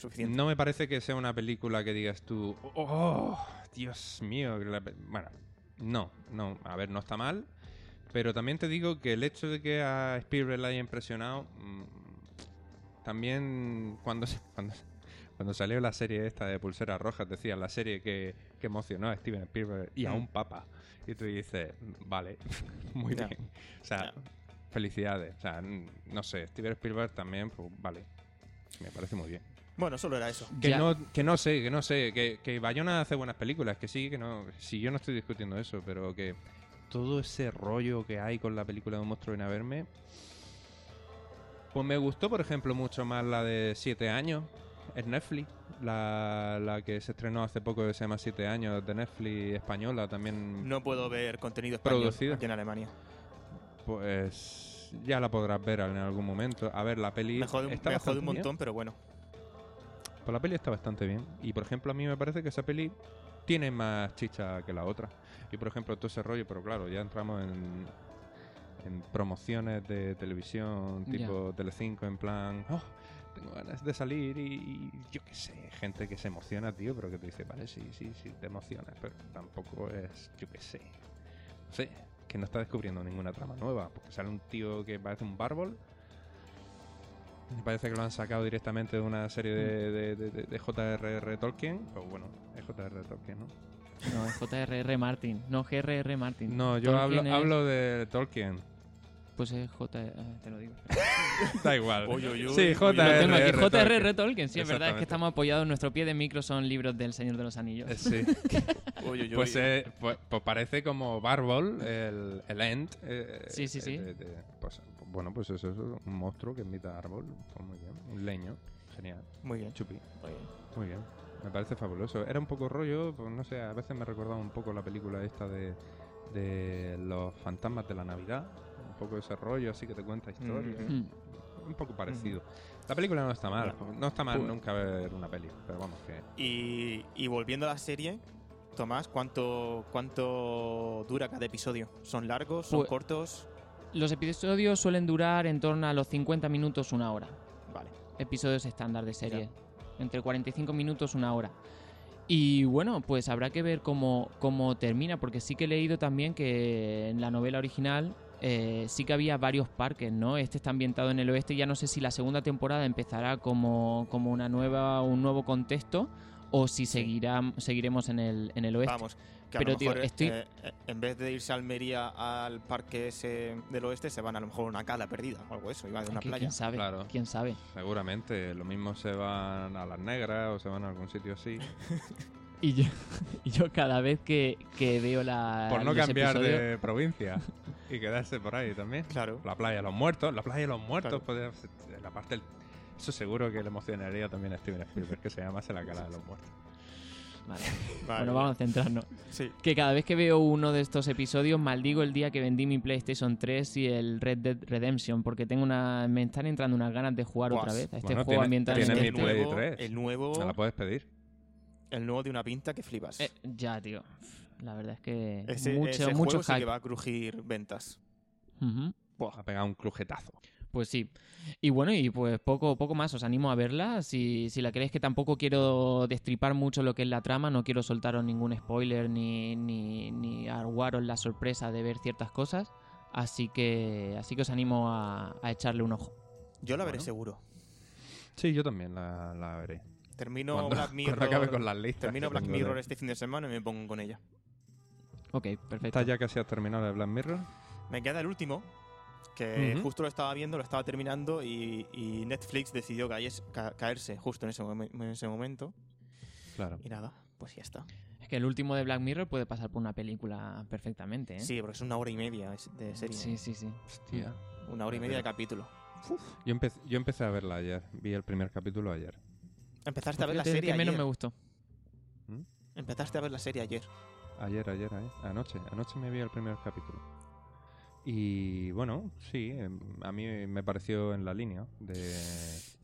Suficiente. No me parece que sea una película que digas tú, oh, Dios mío. que la pe-". Bueno, no, no. A ver, no está mal. Pero también te digo que el hecho de que a Spielberg le haya impresionado, mm, también cuando, cuando, cuando salió la serie esta de Pulseras Rojas, decía la serie que, que emocionó a Steven Spielberg y a Mm. un papa. Y tú dices, vale, muy Ya. bien. O sea, Ya. felicidades. O sea, no sé, Steven Spielberg también, pues vale. Me parece muy bien. Bueno, solo era eso. Que Ya. no, que no sé, que no sé, que, que Bayona hace buenas películas, que sí, que no, sí, yo no estoy discutiendo eso, pero que todo ese rollo que hay con la película de un monstruo viene a verme, pues me gustó, por ejemplo, mucho más la de Siete años, en Netflix, la, la que se estrenó hace poco que se llama Siete años, de Netflix española, también, No puedo ver contenido español Producido. aquí en Alemania. pues... ya la podrás ver en algún momento. A ver, la peli Me jode, está me jode un bien. montón, pero bueno. La peli está bastante bien. Y por ejemplo, a mí me parece que esa peli tiene más chicha que la otra. Y por ejemplo, todo ese rollo, pero claro, ya entramos en, en promociones de televisión tipo Telecinco, en plan, oh, tengo ganas de salir y, y yo qué sé, gente que se emociona, tío, pero que te dice, vale, sí, sí, sí, te emocionas, pero tampoco es, yo qué sé, no sé, que no está descubriendo ninguna trama nueva, porque sale un tío que parece un bárbol. Me parece que lo han sacado directamente de una serie de, de, de- de- de J.R.R. Tolkien. O bueno, es J.R.R. Tolkien, ¿no? No, es J.R.R. Martin. No, G.R.R. Martin. No, yo hablo, Tolkien es- hablo de Tolkien. Pues es J. eh, te lo digo. Da igual. Uy, uy, uy, sí. J.R.R. J.R.R. Tolkien. Sí, es verdad, es que estamos apoyados. Nuestro pie de micro son libros del Señor de los Anillos. Eh, Sí, pues, eh, pues, pues parece como Barbol, el, el Ent. eh, Sí, sí, sí. de- de- pues, bueno, pues eso es un monstruo que imita a árbol. Pues muy bien. Un leño. Genial. Muy bien. Chupi. muy bien. Muy bien. Me parece fabuloso. Era un poco rollo, pues no sé, a veces me recordaba un poco la película esta de, de los fantasmas de la Navidad. Un poco ese rollo así que te cuenta historias. Mm. Un poco parecido. La película no está mal. No está mal Pues- nunca ver una peli, pero vamos que... Y, y volviendo a la serie, Tomás, ¿cuánto, ¿cuánto dura cada episodio? ¿Son largos? ¿Son Pues- cortos? Los episodios suelen durar en torno a los 50 minutos, una hora. Vale. Episodios estándar de serie. Entre 45 minutos, una hora. Y bueno, pues habrá que ver cómo, cómo termina, porque sí que he leído también que en la novela original eh, sí que había varios parques, ¿no? Este está ambientado en el oeste, ya no sé si la segunda temporada empezará como, como una nueva, un nuevo contexto o si Sí. seguirá, seguiremos en el, en el oeste. Vamos, que a Pero, lo tío, mejor estoy- eh, en vez de irse a Almería al parque ese del oeste, se van a lo mejor a una cala perdida o algo eso, iban de una Que playa. ¿Quién sabe? Claro. ¿Quién sabe? Seguramente, lo mismo se van a las negras o se van a algún sitio así. Y yo, y yo cada vez que, que veo la. Por no cambiar de provincia y quedarse por ahí también. Claro. La playa de los muertos, la playa de los muertos. Claro. podría ser- la parte del- Eso seguro que le emocionaría también a Steven Spielberg, que se llamase la cara de los muertos. Vale. Vale. Bueno, vamos a centrarnos. Sí. Que cada vez que veo uno de estos episodios maldigo el día que vendí mi PlayStation 3 y el Red Dead Redemption, porque tengo una me están entrando unas ganas de jugar Buah, otra vez a este bueno, juego en tiene el nuevo, 3. el nuevo, Me la puedes pedir. el nuevo de una pinta que flipas. Eh, ya, tío. La verdad es que ese mucho, ese mucho juego sí que va a crujir ventas. Ujú. Ha pegado un crujetazo. Pues sí. Y bueno, y pues poco, poco más. Os animo a verla. Si, si la queréis que tampoco quiero destripar mucho lo que es la trama, no quiero soltaros ningún spoiler ni, ni, ni aguaros la sorpresa de ver ciertas cosas. Así que, así que os animo a, a echarle un ojo. Yo la veré Bueno. seguro. Sí, yo también la, la veré. Termino Cuando, Black Mirror. cuando acabe con las listas. termino Black de- Mirror este fin de semana y me pongo con ella. Ok, perfecto. ¿Estás ya casi has terminado de Black Mirror? Me queda el último, que justo lo estaba viendo, lo estaba terminando y, y Netflix decidió caes- ca- caerse justo en ese, momen- en ese momento. Claro. Y nada, pues ya está. Es que el último de Black Mirror puede pasar por una película perfectamente, ¿eh? Sí, porque es una hora y media de serie. sí, sí. sí. Hostia. Una hora y media de capítulo. Yo, empecé, yo empecé a verla ayer. Vi el primer capítulo ayer. Empezaste a ver la serie que menos me gustó. Empezaste a ver la serie ayer. Ayer, ayer, ayer, anoche. Anoche me vi el primer capítulo. Y bueno, sí, em, a mí me pareció en la línea de...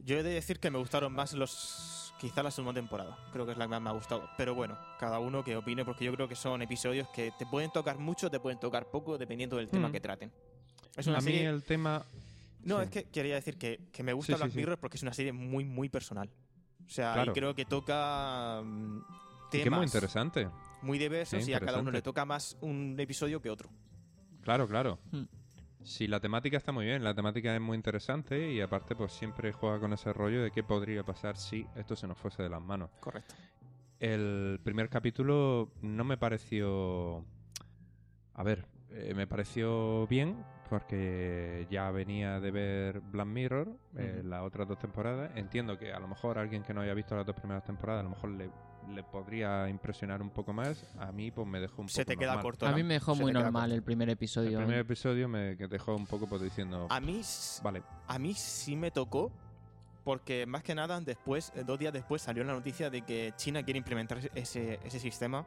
Yo he de decir que me gustaron más los. Quizá la segunda temporada. Creo que es la que más me ha gustado. Pero bueno, cada uno que opine, porque yo creo que son episodios que te pueden tocar mucho, te pueden tocar poco, dependiendo del tema Mm. que traten. Es una a mí el tema... No, sí. es que quería decir que, que me gusta Sí, Black sí. Mirror porque es una serie muy, muy personal. O sea, Claro. y creo que toca mm, que temas muy interesante. muy diversos y a cada uno le toca más un episodio que otro. Claro, claro. Mm. Sí, la temática está muy bien, la temática es muy interesante y aparte pues siempre juega con ese rollo de qué podría pasar si esto se nos fuese de las manos. Correcto. El primer capítulo no me pareció... A ver, eh, me pareció bien porque ya venía de ver Black Mirror, eh, las otras dos temporadas. Entiendo que a lo mejor alguien que no haya visto las dos primeras temporadas, a lo mejor le, le podría impresionar un poco más. A mí pues me dejó un Se poco te queda normal. corto. A mí me dejó Se muy normal el primer episodio. El primer episodio me que dejó un poco pues, diciendo... A mí, Vale, a mí sí me tocó porque más que nada después, eh, dos días después salió la noticia de que China quiere implementar ese, ese sistema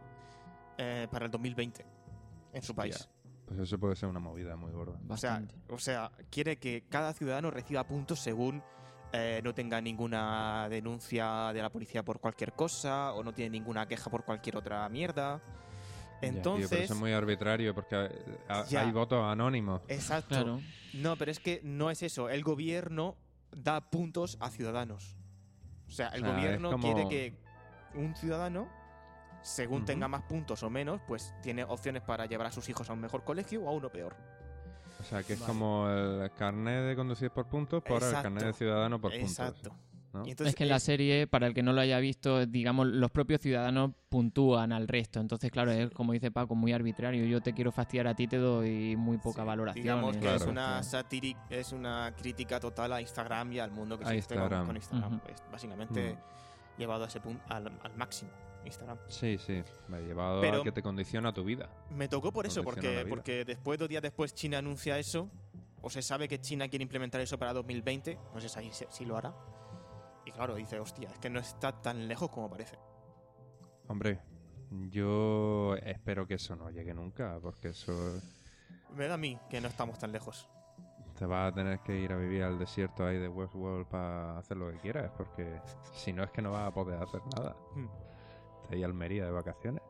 eh, para el 2020 en su país. Pues eso puede ser una movida muy gorda. O sea, o sea, quiere que cada ciudadano reciba puntos según eh, no tenga ninguna denuncia de la policía por cualquier cosa o no tiene ninguna queja por cualquier otra mierda. Ya, tío, Entonces, pero eso es muy arbitrario porque ha- Ya. hay votos anónimos. exacto. Claro. No, pero es que no es eso. El gobierno da puntos a ciudadanos. O sea, el Ah, gobierno como- quiere que un ciudadano, según tenga más puntos o menos, pues tiene opciones para llevar a sus hijos a un mejor colegio o a uno peor. O sea, que es Vale. como el carnet de conducir por puntos, por el carnet de Exacto. ciudadano por puntos. Exacto. ¿no? Y entonces es que en la serie, para el que no lo haya visto, digamos, los propios ciudadanos puntúan al resto. Entonces, claro, es como dice Paco, muy arbitrario. Yo te quiero fastidiar a ti, te doy muy poca Sí, valoración. Digamos que Claro. es una satíric, es una crítica total a Instagram y al mundo que A existe con- Instagram. con, Instagram. Ujú. Pues, básicamente llevado a ese punto al, al máximo Instagram. Sí, sí. Me ha llevado Pero- a que te condiciona tu vida. Me tocó por eso, porque, porque después, dos días después, China anuncia eso, o se sabe que China quiere implementar eso para 2020, no sé si, si lo hará. Y claro, dice, hostia, es que no está tan lejos como parece. Hombre, yo espero que eso no llegue nunca, porque eso Me da a mí que no estamos tan lejos. te vas a tener que ir a vivir al desierto ahí de Westworld para hacer lo que quieras, porque si no es que no vas a poder hacer nada. Hmm. Te ir a Almería de vacaciones,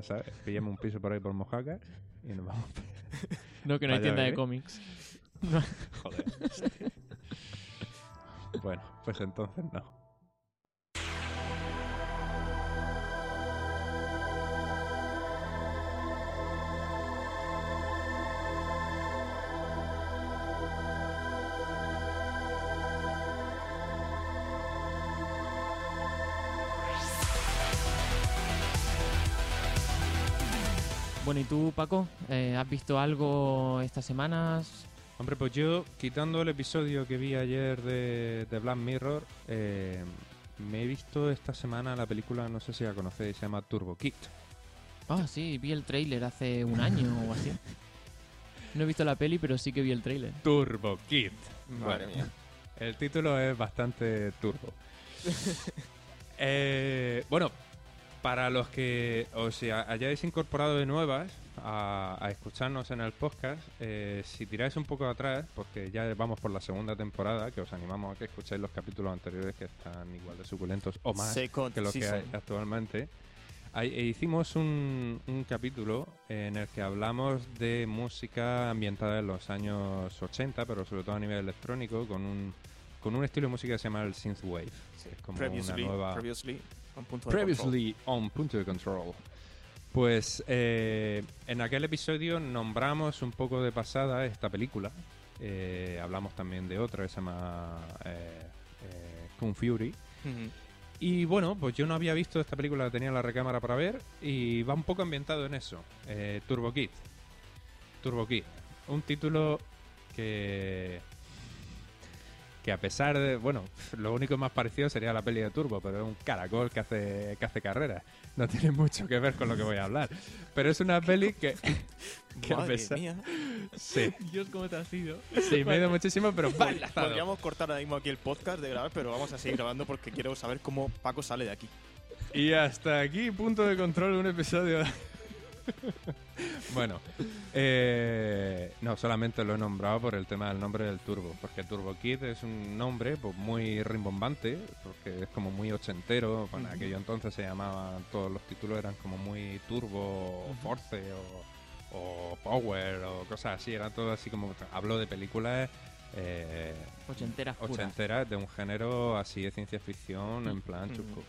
¿sabes? Pillamos un piso por ahí por Mojácar y nos vamos. No, que no hay tienda de cómics. Joder. bueno, pues entonces no. Tú, Paco? Eh, ¿Has visto algo estas semanas? Hombre, pues yo, quitando el episodio que vi ayer de, de Black Mirror, eh, me he visto esta semana la película, no sé si la conocéis, se llama Turbo Kid. Ah, sí, vi el tráiler hace un año o así. No he visto la peli, pero sí que vi el tráiler. Turbo Kid. Madre mía. El título es bastante turbo. Eh, bueno, para los que os hayáis incorporado de nuevas a, a escucharnos en el podcast, eh, si tiráis un poco atrás, porque ya vamos por la segunda temporada, que os animamos a que escuchéis los capítulos anteriores que están igual de suculentos o más Second que lo que hay actualmente. E hicimos un, un capítulo en el que hablamos de música ambientada en los años 80, pero sobre todo a nivel electrónico, con un, con un estilo de música que se llama el synthwave. Sí. Es como Previously, una nueva... previously, on punto de Previously on Punto de Control. Pues eh, en aquel episodio nombramos un poco de pasada esta película. Eh, hablamos también de otra que se llama eh, eh, Kung Fury. Y bueno, pues yo no había visto esta película, la tenía en la recámara para ver y va un poco ambientado en eso. Turbo Kid. Turbo Kid. Un título que... Que a pesar de... Bueno, lo único más parecido sería la peli de Turbo, pero es un caracol que hace, que hace carreras. No tiene mucho que ver con lo que voy a hablar. Pero es una peli que... que a Madre pesar- mía. Sí, Dios, ¿cómo te has ido? sí, me he ido muchísimo, pero enlazado. Podríamos cortar ahora mismo aquí el podcast de grabar, pero vamos a seguir grabando porque quiero saber cómo Paco sale de aquí. Y hasta aquí, punto de control, un episodio. bueno, eh, no, solamente lo he nombrado por el tema del nombre del Turbo, porque Turbo Kid es un nombre pues, muy rimbombante, porque es como muy ochentero, bueno, aquello entonces se llamaban, todos los títulos eran como muy Turbo. Force, o, o Power, o cosas así, era todo así como, hablo de películas... Eh, Ochenteras ochenteras de un género así de ciencia ficción en plan Ujú.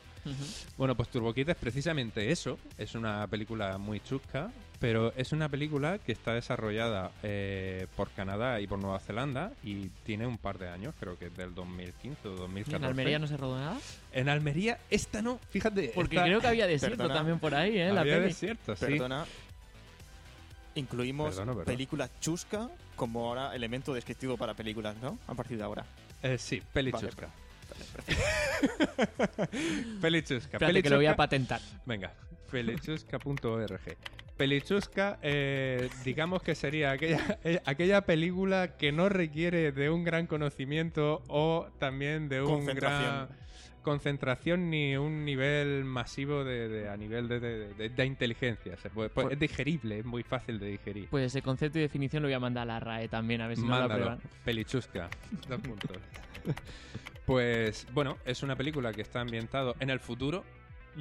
Bueno, pues Turbo Kid es precisamente eso. Es una película muy chusca, pero es una película que está desarrollada eh, por Canadá y por Nueva Zelanda y tiene un par de años, creo que es del 2015 o ¿Y 2014. ¿En Almería no se rodó nada? En Almería, esta no, fíjate. Porque esta- creo que había desierto Perdona. también por ahí, ¿eh? La había peli. desierto, sí. Perdona. Incluimos película chusca como ahora elemento descriptivo para películas, ¿no? A partir de ahora. Eh, sí, peli Vale, chusca. perfecto. peli chusca. Espérate, peli que lo voy a patentar. Venga, pelichusca.org. Pelichusca, eh, digamos que sería aquella, eh, aquella película que no requiere de un gran conocimiento o también de un gran concentración ni un nivel masivo de, de- a nivel de, de- de- de inteligencia. Se puede- pues, Por- es digerible, es muy fácil de digerir. Pues ese concepto y definición lo voy a mandar a la RAE también, a ver si no lo Mándalo, aprueban. pelichusca. Dos puntos. Pues bueno, es una película que está ambientado en el futuro,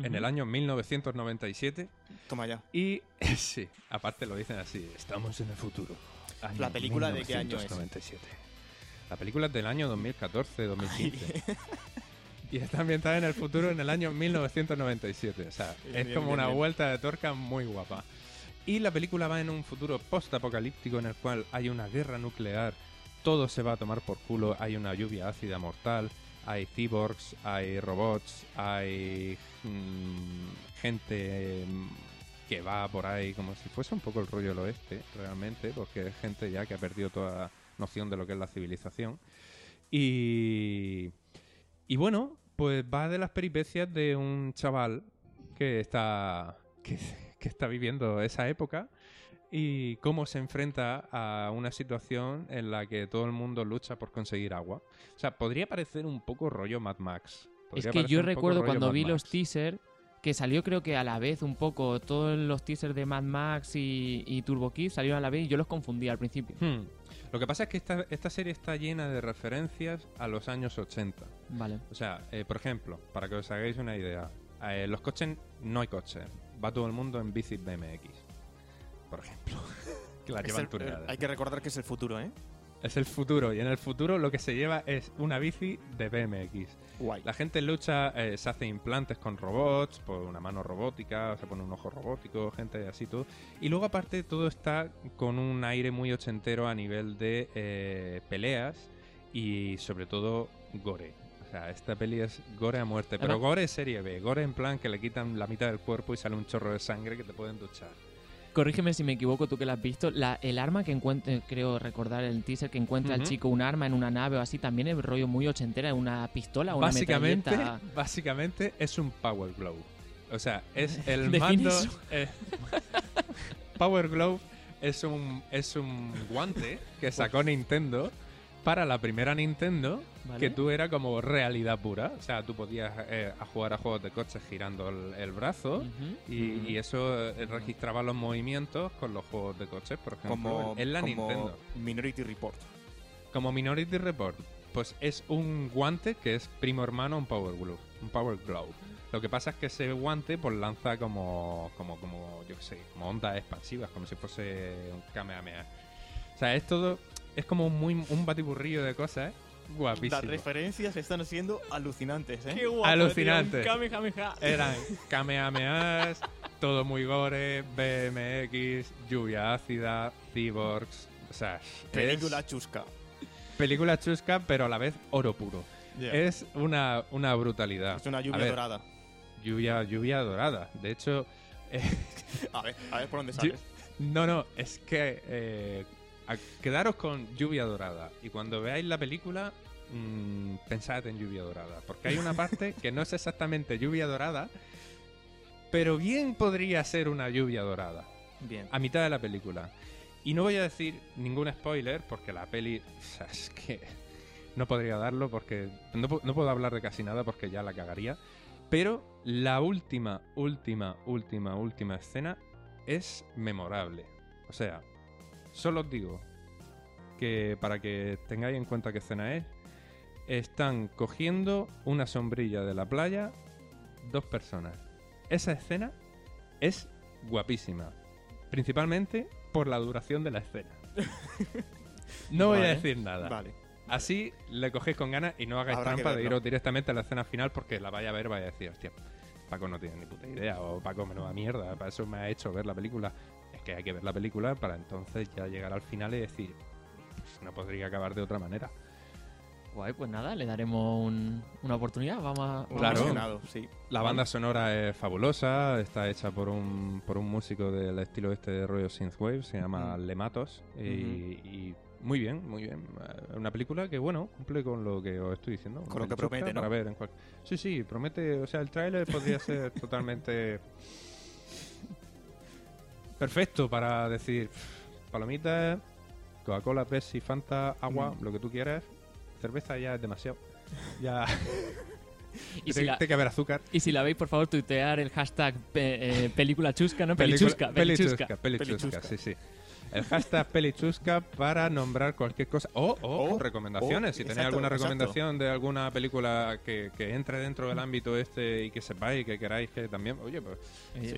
en el año 1997. Toma ya. Y sí, aparte lo dicen así, estamos en el futuro. Año ¿La película de qué año es? 1997. La película es del año 2014-2015. y está ambientada en el futuro en el año 1997. O sea, es bien, como bien, una bien. vuelta de torca muy guapa. Y la película va en un futuro post-apocalíptico en el cual hay una guerra nuclear, todo se va a tomar por culo, hay una lluvia ácida mortal, hay cyborgs, hay robots, hay mm, gente mm, que va por ahí como si fuese un poco el rollo del oeste, realmente, porque es gente ya que ha perdido toda noción de lo que es la civilización. Y, y bueno, pues va de las peripecias de un chaval que está, que, que está viviendo esa época y cómo se enfrenta a una situación en la que todo el mundo lucha por conseguir agua. O sea, podría parecer un poco rollo Mad Max. Es que yo recuerdo cuando Mad vi los teasers que salió creo que a la vez un poco todos los teasers de Mad Max y, y Turbo Kid salieron a la vez y yo los confundí al principio. Hmm. Lo que pasa es que esta, esta serie está llena de referencias a los años 80. Vale. O sea, eh, por ejemplo, para que os hagáis una idea, eh, los coches no hay coches, va todo el mundo en bici BMX, por ejemplo, que la Es llevan el- tuneadas. hay que recordar que es el futuro, ¿eh? Es el futuro y en el futuro lo que se lleva es una bici de BMX. Guay. La gente lucha, eh, se hace implantes con robots, por una mano robótica, se pone un ojo robótico, gente así todo. Y luego aparte todo está con un aire muy ochentero a nivel de eh, peleas y sobre todo gore. O sea, esta peli es gore a muerte, pero Además- gore serie B, gore en plan que le quitan la mitad del cuerpo y sale un chorro de sangre que te pueden duchar. Corrígeme si me equivoco, tú que la has visto. La, el arma que encuentra, creo recordar el teaser, que encuentra el Ujú. chico un arma en una nave o así, también es rollo muy ochentera, una pistola o una Básicamente, metralleta. básicamente es un Power Glove. O sea, es el mando. eh, Power Glove es un, es un guante que sacó Nintendo para la primera Nintendo, Vale. que tú era como realidad pura. O sea, tú podías eh, a jugar a juegos de coches girando el, el brazo. Y eso eh, registraba los movimientos con los juegos de coches, por ejemplo, Como, en la como Nintendo. Minority Report. Como Minority Report, pues es un guante que es primo hermano a un Power Glove. Un Power Glove. Lo que pasa es que ese guante pues lanza como, como, como yo qué sé, como ondas expansivas, como si fuese un Kamehameha. O sea, es todo, es como muy, un batiburrillo de cosas, ¿eh? Guapísimo. Las referencias están siendo alucinantes, ¿eh? Qué guapo, Alucinante. tío, Kamehameha. Eran Kamehamehas, todo muy gore, BMX, lluvia ácida, cyborgs. O sea, Película es chusca. película chusca, pero a la vez oro puro. Yeah. Es una, una brutalidad. Es una lluvia ver, dorada. Lluvia, lluvia dorada. De hecho, eh, A ver, a ver por dónde sales. no, no, es que eh, a- quedaros con lluvia dorada. Y cuando veáis la película, mm, pensad en lluvia dorada. Porque hay una parte que no es exactamente lluvia dorada, pero bien podría ser una lluvia dorada. Bien. A mitad de la película. Y no voy a decir ningún spoiler porque la peli. o sea, es que no podría darlo porque. No, no puedo hablar de casi nada porque ya la cagaría. Pero la última, última, última, última escena es memorable. O sea, solo os digo que para que tengáis en cuenta qué escena es, están cogiendo una sombrilla de la playa dos personas. Esa escena es guapísima. Principalmente por la duración de la escena. No voy a decir nada. Vale. Así le cogéis con ganas y no hagáis Habrá trampa de iros directamente a la escena final porque la vaya a ver, vaya a decir, hostia, Paco no tiene ni puta idea o Paco menuda mierda, para eso me ha hecho ver la película. Que hay que ver la película para entonces ya llegar al final y decir, pues no podría acabar de otra manera. Guay, pues nada, le daremos un- una oportunidad. Vamos a. Un Claro. sí. La banda sonora es fabulosa, está hecha por un, por un músico del estilo este de rollo synthwave, se llama Ujú. Lematos, y, y muy bien, muy bien. Eh, Una película que, bueno, cumple con lo que os estoy diciendo. Con lo que Chusca promete, ¿no? Para ver en cual- Sí, sí, promete, o sea, el tráiler podría ser totalmente perfecto para decir "Pff, palomitas, Coca-Cola, Pepsi, Fanta, agua, Mm. lo que tú quieras. Cerveza ya es demasiado. Ya... Y si, la, que haber azúcar. y si la veis, por favor, tuitear el hashtag pe- eh, película chusca, ¿no? Película- Pelichusca, pelichusca. Pelichusca, pelichusca, Pelichusca. sí, sí. El hashtag Pelichusca para nombrar cualquier cosa. O, o O, recomendaciones. o, si tenéis exacto, alguna exacto. recomendación de alguna película que, que entre dentro del ámbito este y que sepáis que queráis que también. Oye, pues,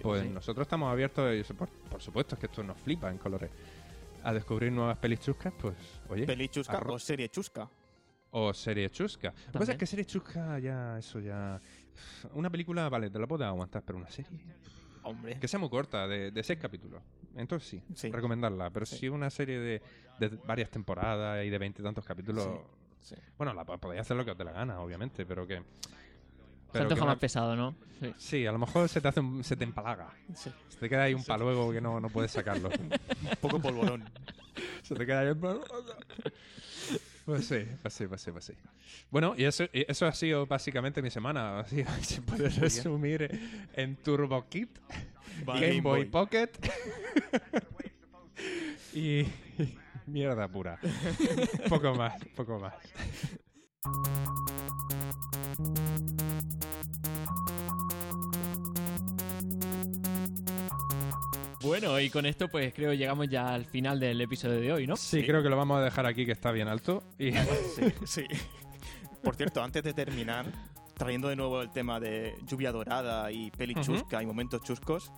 pues sí. nosotros estamos abiertos, y por, por supuesto, es que esto nos flipa en colores. A descubrir nuevas pelis chuscas, pues, oye. Peli chusca arro- o serie chusca. O serie chusca. Lo que pasa es que serie chusca ya, eso ya. Una película, vale, te la puedo aguantar, pero una serie. Hombre. Que sea muy corta, de, de seis capítulos. Entonces sí, Sí. recomendarla. Pero Sí. si una serie de, de varias temporadas y de veintitantos capítulos. Sí. Bueno, la, podéis hacer lo que os dé la gana, obviamente, pero que. Se pero antoja que más una- pesado, ¿no? Sí. Sí, a lo mejor se te hace un- se te empalaga. Sí. Se te queda ahí un paluego que no, no puedes sacarlo. Un poco polvorón. se te queda ahí un paluego. Pues sí, pues sí, pues sí, pues sí. Bueno, y eso, y eso ha sido básicamente mi semana. Así se puede resumir en Turbo Kit. Game, Boy, Pocket y mierda pura. poco más, poco más. Bueno, y con esto pues creo llegamos ya al final del episodio de hoy, ¿no? Sí, creo que lo vamos a dejar aquí que está bien alto. Y Sí, sí. Por cierto, antes de terminar, trayendo de nuevo el tema de lluvia dorada y peli chusca y momentos chuscos,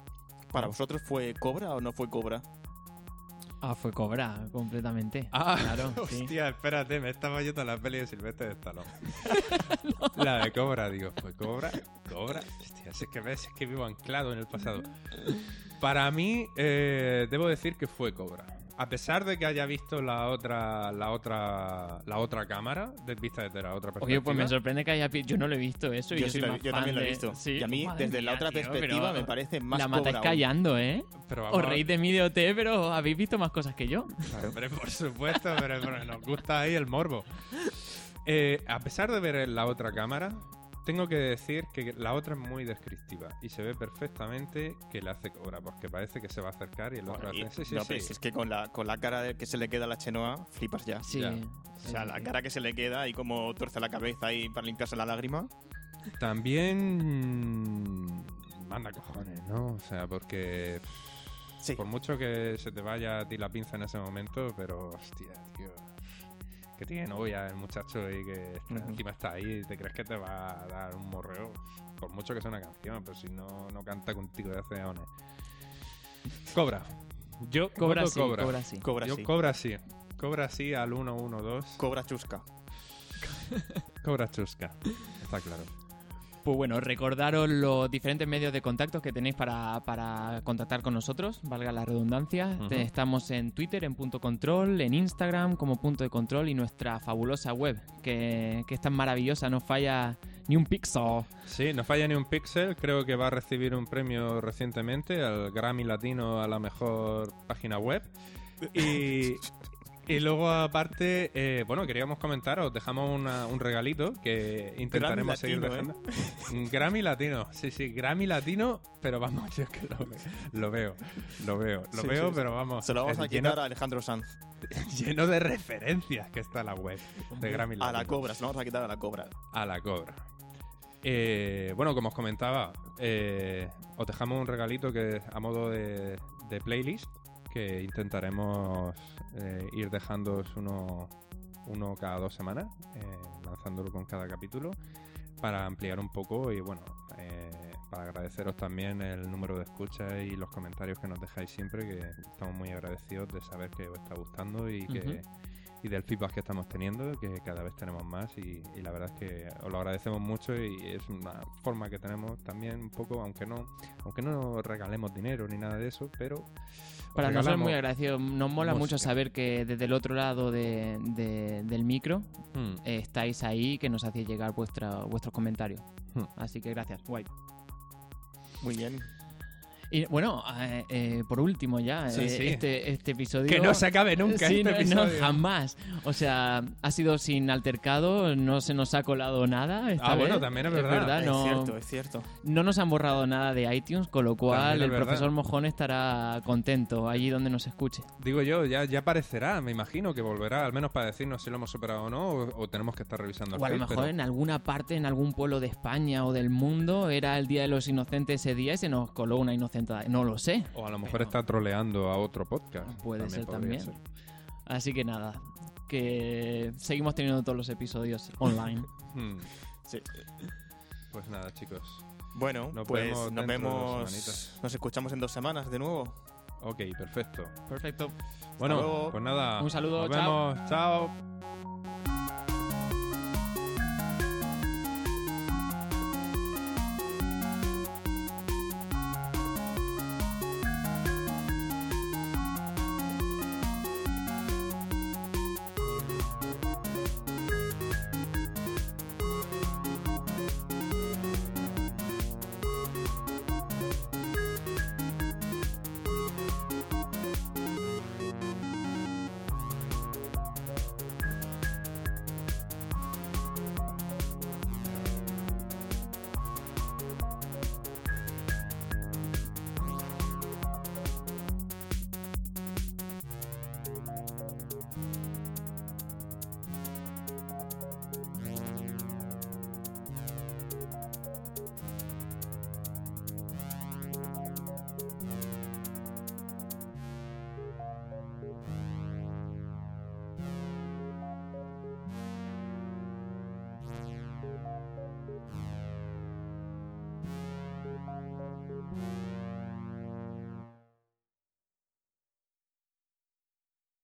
¿para vosotros fue Cobra o no fue Cobra? Ah, fue Cobra, completamente. Ah, claro, sí. hostia, espérate, me estaba yendo la peli de Silvestre de Stallone. La de Cobra, digo, ¿fue Cobra? ¿Cobra? Hostia, es que ves, es que vivo anclado en el pasado. Para mí, eh, debo decir que fue Cobra. A pesar de que haya visto la otra, la otra, la otra cámara, de vista desde la otra perspectiva. Oye, pues me sorprende que haya... Yo no lo he visto eso. Yo, yo, sí soy lo- más yo fan también lo he de- visto. Sí. Y a mí, Madre desde la otra tío, perspectiva, me parece más La Cobra matáis aún. callando, ¿eh? Pero vamos Os reís de mi DOT, pero habéis visto más cosas que yo. Hombre, por supuesto, pero, pero nos gusta ahí el morbo. Eh, a pesar de ver la otra cámara, tengo que decir que la otra es muy descriptiva y se ve perfectamente que le hace cobra, porque parece que se va a acercar y el otro Bueno, hace. Sí, sí, no, sí. es que con la, con la cara de- que se le queda a la Chenoa, flipas ya. Sí. Ya. O sea, la cara que se le queda y como tuerce la cabeza ahí para limpiarse la lágrima. También manda cojones, ¿no? O sea, porque Sí. por mucho que se te vaya a ti la pinza en ese momento, pero hostia, tío. Que tiene novia el muchacho y que está- encima está ahí y te crees que te va a dar un morreo. Por mucho que sea una canción, pero si no, no canta contigo de hace años. Cobra. Yo Cobra sí, cobra. Cobra sí. Cobra Yo sí. cobra sí. Cobra sí al 112. Cobra chusca. Cobra chusca. Está claro. Pues bueno, recordaros los diferentes medios de contacto que tenéis para, para contactar con nosotros, valga la redundancia. Estamos en Twitter, en punto control, en Instagram como punto de control y nuestra fabulosa web, que, que es tan maravillosa, no falla ni un pixel. Sí, no falla ni un pixel. Creo que va a recibir un premio recientemente al Grammy Latino a la mejor página web. Y, y luego, aparte, eh, bueno, queríamos comentar, os dejamos una- un regalito que intentaremos seguir dejando. Un Grammy Latino, sí, sí, Grammy Latino, pero vamos, yo es que lo, lo veo, lo veo, lo Sí, veo, sí, pero vamos. Se lo vamos a lleno, quitar a Alejandro Sanz. lleno de referencias que está la web de Grammy Latino. A la cobra, se lo vamos a quitar a la cobra. A la cobra. Eh, bueno, como os comentaba, eh, os dejamos un regalito que a modo de, de playlist que intentaremos eh, ir dejando uno, uno cada dos semanas, eh, lanzándolo con cada capítulo para ampliar un poco y bueno, eh, para agradeceros también el número de escuchas y los comentarios que nos dejáis siempre, que estamos muy agradecidos de saber que os está gustando y que. Y del feedback que estamos teniendo, que cada vez tenemos más y, y la verdad es que os lo agradecemos mucho y es una forma que tenemos también un poco, aunque no, aunque no regalemos dinero ni nada de eso, pero Para nosotros es muy agradecido. Nos mola mucho música. saber que desde el otro lado de- de- del micro Hmm. eh, estáis ahí, que nos hacéis llegar vuestra, vuestros comentarios. Hmm. Así que gracias, guay. Muy bien. Y bueno, eh, eh, por último ya, Sí, eh, sí. Este, este episodio... Que no se acabe nunca Sí, este no, no, episodio. jamás. O sea, ha sido sin altercado, no se nos ha colado nada. esta Ah, bueno, vez. también es verdad. Es no, cierto, es cierto. no nos han borrado nada de iTunes, con lo cual el verdad. profesor Mojón estará contento allí donde nos escuche. Digo yo, ya, ya aparecerá, me imagino que volverá, al menos para decirnos si lo hemos superado o no, o, o tenemos que estar revisando el O a lo mejor pero- en alguna parte, en algún pueblo de España o del mundo, era el Día de los Inocentes ese día y se nos coló una No lo sé. O a lo mejor Pero- está troleando a otro podcast. Puede ser también. Así que nada, que seguimos teniendo todos los episodios online. Hmm. Sí. Pues nada, chicos. Bueno, Nos pues vemos nos vemos. Nos escuchamos en dos semanas de nuevo. Ok, perfecto. Perfecto. Bueno, luego. pues nada. Un saludo, Nos chao. vemos. Chao.